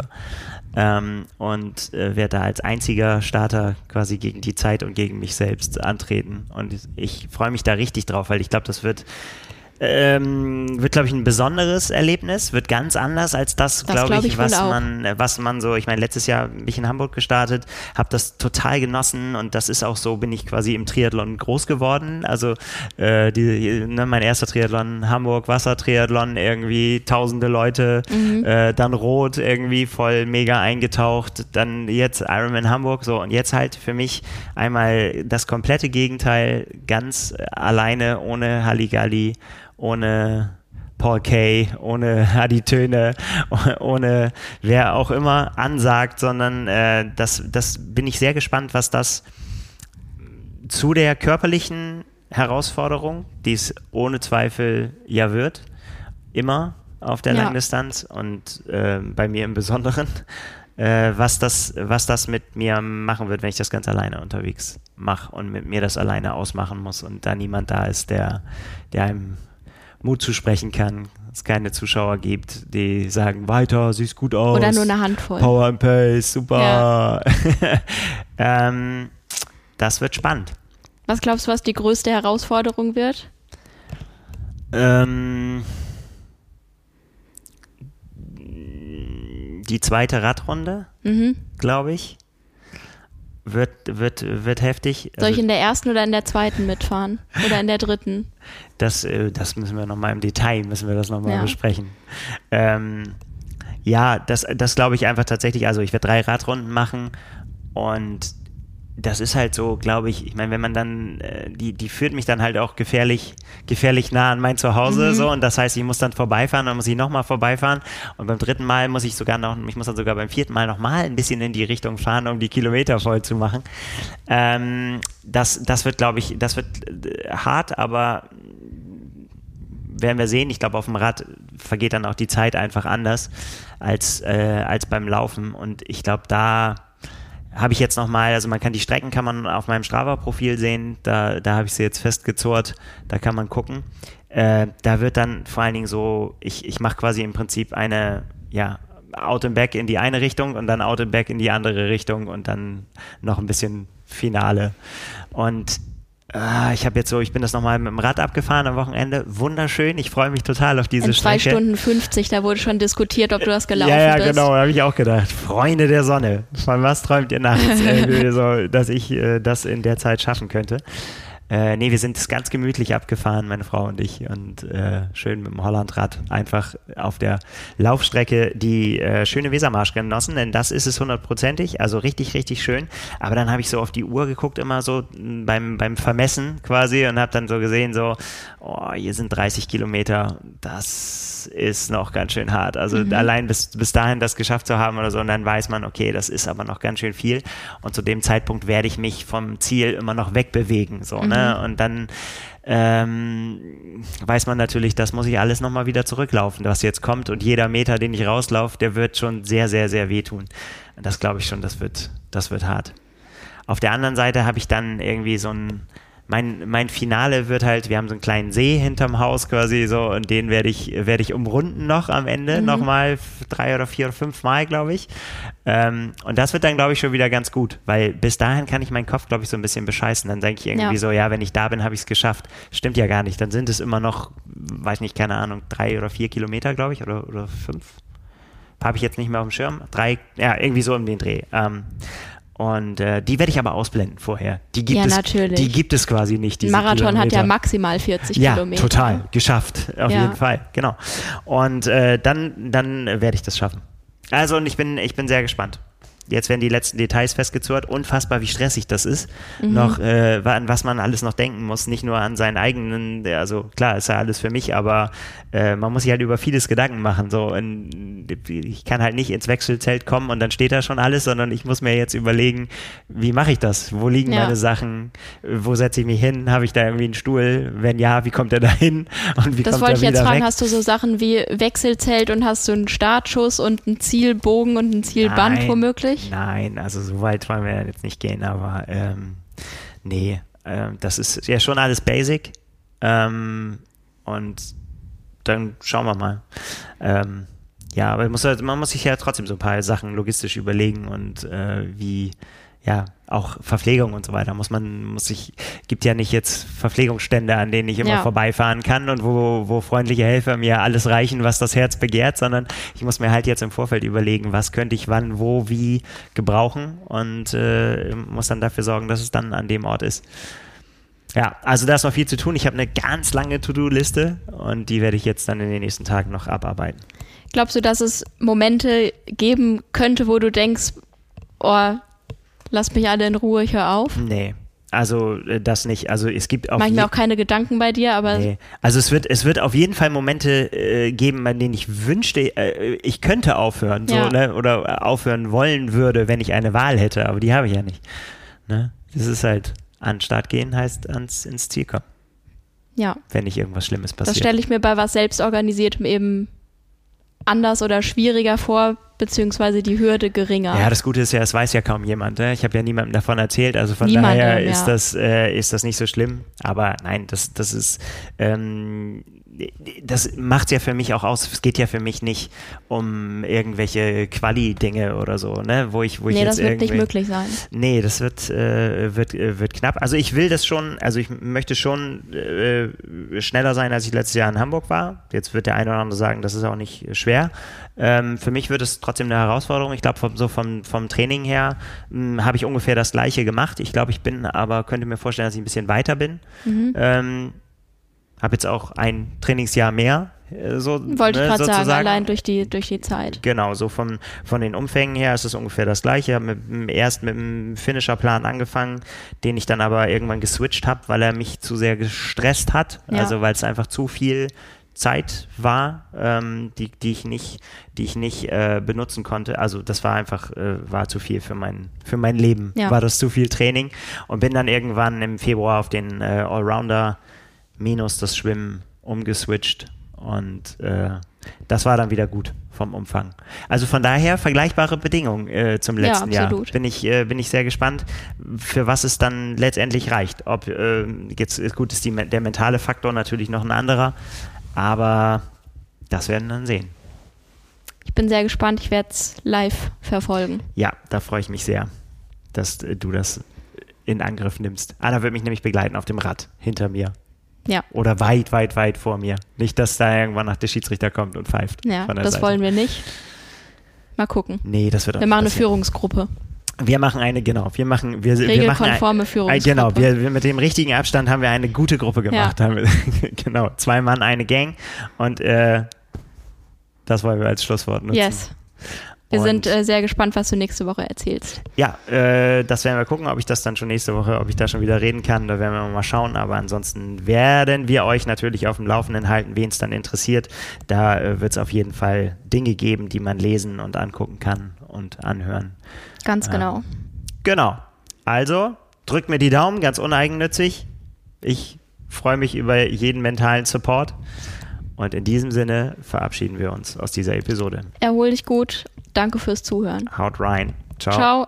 ähm, und äh, werde da als einziger Starter quasi gegen die Zeit und gegen mich selbst antreten. Und ich freue mich da richtig drauf, weil ich glaube, das wird ähm, wird, glaube ich, ein besonderes Erlebnis, wird ganz anders als das, das glaube glaub ich, ich was man, was man so, ich meine, letztes Jahr bin ich in Hamburg gestartet, habe das total genossen und das ist auch so, bin ich quasi im Triathlon groß geworden. Also äh, die, ne, mein erster Triathlon, Hamburg, Wassertriathlon, irgendwie tausende Leute, mhm. äh, dann Rot, irgendwie voll mega eingetaucht, dann jetzt Ironman Hamburg, so und jetzt halt für mich einmal das komplette Gegenteil, ganz alleine, ohne Halligalli ohne Paul Kay, ohne Hadi Töne, ohne wer auch immer ansagt, sondern äh, das, das bin ich sehr gespannt, was das zu der körperlichen Herausforderung, die es ohne Zweifel ja wird, immer auf der ja. Langdistanz und äh, bei mir im Besonderen, äh, was, das, was das mit mir machen wird, wenn ich das ganz alleine unterwegs mache und mit mir das alleine ausmachen muss und da niemand da ist, der, der einem Mut zusprechen kann, es keine Zuschauer gibt, die sagen, weiter, siehst gut aus. Oder nur eine Handvoll. Power and Pace, super. Ja. ähm, das wird spannend. Was glaubst du, was die größte Herausforderung wird? Ähm, die zweite Radrunde, mhm. glaube ich wird, wird, wird heftig. Soll ich also in der ersten oder in der zweiten mitfahren? Oder in der dritten? Das, äh, das müssen wir nochmal im Detail, müssen wir das nochmal ja. besprechen. Ähm, ja, das, das glaube ich einfach tatsächlich. Also ich werde drei Radrunden machen und das ist halt so, glaube ich, ich meine, wenn man dann, äh, die, die führt mich dann halt auch gefährlich, gefährlich nah an mein Zuhause, mhm. so, und das heißt, ich muss dann vorbeifahren, dann muss ich nochmal vorbeifahren und beim dritten Mal muss ich sogar noch, ich muss dann sogar beim vierten Mal nochmal ein bisschen in die Richtung fahren, um die Kilometer voll zu machen. Ähm, das, das wird, glaube ich, das wird äh, hart, aber werden wir sehen. Ich glaube, auf dem Rad vergeht dann auch die Zeit einfach anders als, äh, als beim Laufen und ich glaube, da habe ich jetzt nochmal, also man kann die Strecken kann man auf meinem Strava-Profil sehen, da, da habe ich sie jetzt festgezurrt, da kann man gucken. Äh, da wird dann vor allen Dingen so, ich, ich mache quasi im Prinzip eine, ja, Out and Back in die eine Richtung und dann Out and Back in die andere Richtung und dann noch ein bisschen Finale. Und äh, ich habe jetzt so, ich bin das nochmal mit dem Rad abgefahren am Wochenende. Wunderschön. Ich freue mich total auf diese In zwei Strecke. Stunden 50, da wurde schon diskutiert, ob du das gelaufen ja, ja, bist. genau, habe ich auch gedacht. Freunde der Sonne. Von was träumt ihr nachts? So, dass ich äh, das in der Zeit schaffen könnte. Äh, nee, wir sind es ganz gemütlich abgefahren, meine Frau und ich, und äh, schön mit dem Hollandrad einfach auf der Laufstrecke die äh, schöne Wesermarsch genossen, denn das ist es hundertprozentig, also richtig, richtig schön. Aber dann habe ich so auf die Uhr geguckt, immer so m, beim, beim Vermessen quasi, und habe dann so gesehen, so, oh, hier sind 30 Kilometer, das ist noch ganz schön hart. Also allein bis, bis dahin das geschafft zu haben oder so, und dann weiß man, okay, das ist aber noch ganz schön viel. Und zu dem Zeitpunkt werde ich mich vom Ziel immer noch wegbewegen, so, ne? Und dann ähm, weiß man natürlich, das muss ich alles nochmal wieder zurücklaufen, was jetzt kommt. Und jeder Meter, den ich rauslaufe, der wird schon sehr, sehr, sehr wehtun. Das glaube ich schon, das wird, das wird hart. Auf der anderen Seite habe ich dann irgendwie so ein, mein, mein Finale wird halt, wir haben so einen kleinen See hinterm Haus quasi so und den werde ich, werde ich umrunden noch am Ende, nochmal f- drei oder vier oder fünf Mal, glaube ich. Ähm, und das wird dann, glaube ich, schon wieder ganz gut, weil bis dahin kann ich meinen Kopf, glaube ich, so ein bisschen bescheißen. Dann denke ich irgendwie Ja. so, ja, wenn ich da bin, habe ich es geschafft. Stimmt ja gar nicht. Dann sind es immer noch, weiß nicht, keine Ahnung, drei oder vier Kilometer, glaube ich, oder, oder fünf habe ich jetzt nicht mehr auf dem Schirm. Drei, ja, irgendwie so um den Dreh. Ähm, und äh, die werde ich aber ausblenden vorher. Die gibt Ja, es, natürlich. Die gibt es quasi nicht. Marathon hat ja Kilometer. maximal 40 ja, Kilometer. total geschafft, auf Ja. jeden Fall, genau. Und äh, dann, dann werde ich das schaffen. Also und ich bin, ich bin sehr gespannt. Jetzt werden die letzten Details festgezurrt. Unfassbar, wie stressig das ist. Mhm. Noch, äh, an was man alles noch denken muss. Nicht nur an seinen eigenen, also klar, ist ja alles für mich, aber äh, man muss sich halt über vieles Gedanken machen. So, und ich kann halt nicht ins Wechselzelt kommen und dann steht da schon alles, sondern ich muss mir jetzt überlegen, wie mache ich das? Wo liegen Ja. meine Sachen? Wo setze ich mich hin? Habe ich da irgendwie einen Stuhl? Wenn ja, wie kommt er da hin? Und wie Das kommt wollte ich jetzt fragen, weg? hast du so Sachen wie Wechselzelt und hast du einen Startschuss und einen Zielbogen und ein Zielband Nein. womöglich? Nein, also so weit wollen wir jetzt nicht gehen, aber ähm, nee, ähm, das ist ja schon alles basic. Ähm, und dann schauen wir mal. Ähm, ja, aber man muss, halt- man muss sich ja trotzdem so ein paar Sachen logistisch überlegen und äh, wie, ja, auch Verpflegung und so weiter. Muss man, muss sich, gibt ja nicht jetzt Verpflegungsstände, an denen ich immer Ja. vorbeifahren kann und wo, wo freundliche Helfer mir alles reichen, was das Herz begehrt, sondern ich muss mir halt jetzt im Vorfeld überlegen, was könnte ich wann, wo, wie gebrauchen und äh, muss dann dafür sorgen, dass es dann an dem Ort ist. Ja, also da ist noch viel zu tun. Ich habe eine ganz lange To-Do-Liste und die werde ich jetzt dann in den nächsten Tagen noch abarbeiten. Glaubst du, dass es Momente geben könnte, wo du denkst, oh, lass mich alle in Ruhe, ich höre auf? Nee, also äh, das nicht. Also es gibt je- mir auch keine Gedanken bei dir, aber Nee. Also es wird, es wird auf jeden Fall Momente äh, geben, an denen ich wünschte, äh, ich könnte aufhören so, Ja. ne? oder äh, aufhören wollen würde, wenn ich eine Wahl hätte, aber die habe ich ja nicht. Ne? Das ist halt, an den Start gehen heißt ans, ins Ziel kommen, ja, wenn nicht irgendwas Schlimmes das passiert. stelle ich mir bei was selbstorganisiertem eben anders oder schwieriger vor, beziehungsweise die Hürde geringer. Ja, das Gute ist ja, es weiß ja kaum jemand. Ne? Ich habe ja niemandem davon erzählt, also von Niemandem, daher ja. ist das äh, ist das nicht so schlimm. Aber nein, das das ist ähm, das macht ja für mich auch aus. Es geht ja für mich nicht um irgendwelche Quali-Dinge oder so, ne? Wo ich wo ich nee, jetzt das wird nicht möglich sein. Nee, das wird, äh, wird, äh, wird knapp. Also ich will das schon, also ich möchte schon äh, schneller sein, als ich letztes Jahr in Hamburg war. Jetzt wird der eine oder andere sagen, das ist auch nicht schwer. Ähm, für mich wird es trotzdem eine Herausforderung. Ich glaube, vom, so vom, vom Training her mh, habe ich ungefähr das gleiche gemacht. Ich glaube, ich bin aber, könnte mir vorstellen, dass ich ein bisschen weiter bin. Mhm. Ähm, habe jetzt auch ein Trainingsjahr mehr. äh, So, Wollte ne, ich gerade sagen, allein durch die, durch die Zeit. Genau, so von, von den Umfängen her ist es ungefähr das gleiche. Ich habe erst mit dem Finisher-Plan angefangen, den ich dann aber irgendwann geswitcht habe, weil er mich zu sehr gestresst hat. Ja. Also weil es einfach zu viel Zeit war, ähm, die, die ich nicht, die ich nicht äh, benutzen konnte. Also das war einfach, äh, war zu viel für mein, für mein Leben. Ja. War das zu viel Training und bin dann irgendwann im Februar auf den äh, Allrounder minus das Schwimmen umgeswitcht Und äh, das war dann wieder gut vom Umfang. Also von daher vergleichbare Bedingungen äh, zum letzten Ja, Jahr. Bin ich, äh, bin ich sehr gespannt, für was es dann letztendlich reicht. Ob äh, jetzt ist gut ist die, der mentale Faktor natürlich noch ein anderer, aber das werden wir dann sehen. Ich bin sehr gespannt, ich werde es live verfolgen. Ja, da freue ich mich sehr, dass äh, du das in Angriff nimmst. Anna wird mich nämlich begleiten auf dem Rad hinter mir. Ja. Oder weit, weit, weit vor mir. Nicht, dass da irgendwann nach der Schiedsrichter kommt und pfeift. Ja, das Seite. wollen wir nicht. Mal gucken. Nee, das wird auch Wir machen eine. Führungsgruppe. Wir machen eine, genau. Wir machen, wir, wir machen Regelkonforme ein, Führungsgruppe. Genau, wir, wir mit dem richtigen Abstand haben wir eine gute Gruppe gemacht. Wir, genau, zwei Mann, eine Gang. Und äh, das wollen wir als Schlusswort nutzen. Yes. Wir Und- sind äh, sehr gespannt, was du nächste Woche erzählst. Ja, äh, das werden wir gucken, ob ich das dann schon nächste Woche, ob ich da schon wieder reden kann. Da werden wir mal schauen. Aber ansonsten werden wir euch natürlich auf dem Laufenden halten, wen es dann interessiert. Da äh, wird es auf jeden Fall Dinge geben, die man lesen und angucken kann und anhören. Ganz Ja. genau. Genau. Also, drückt mir die Daumen, ganz uneigennützig. Ich freue mich über jeden mentalen Support. Und in diesem Sinne verabschieden wir uns aus dieser Episode. Erhol dich gut. Danke fürs Zuhören. Haut rein. Ciao. Ciao.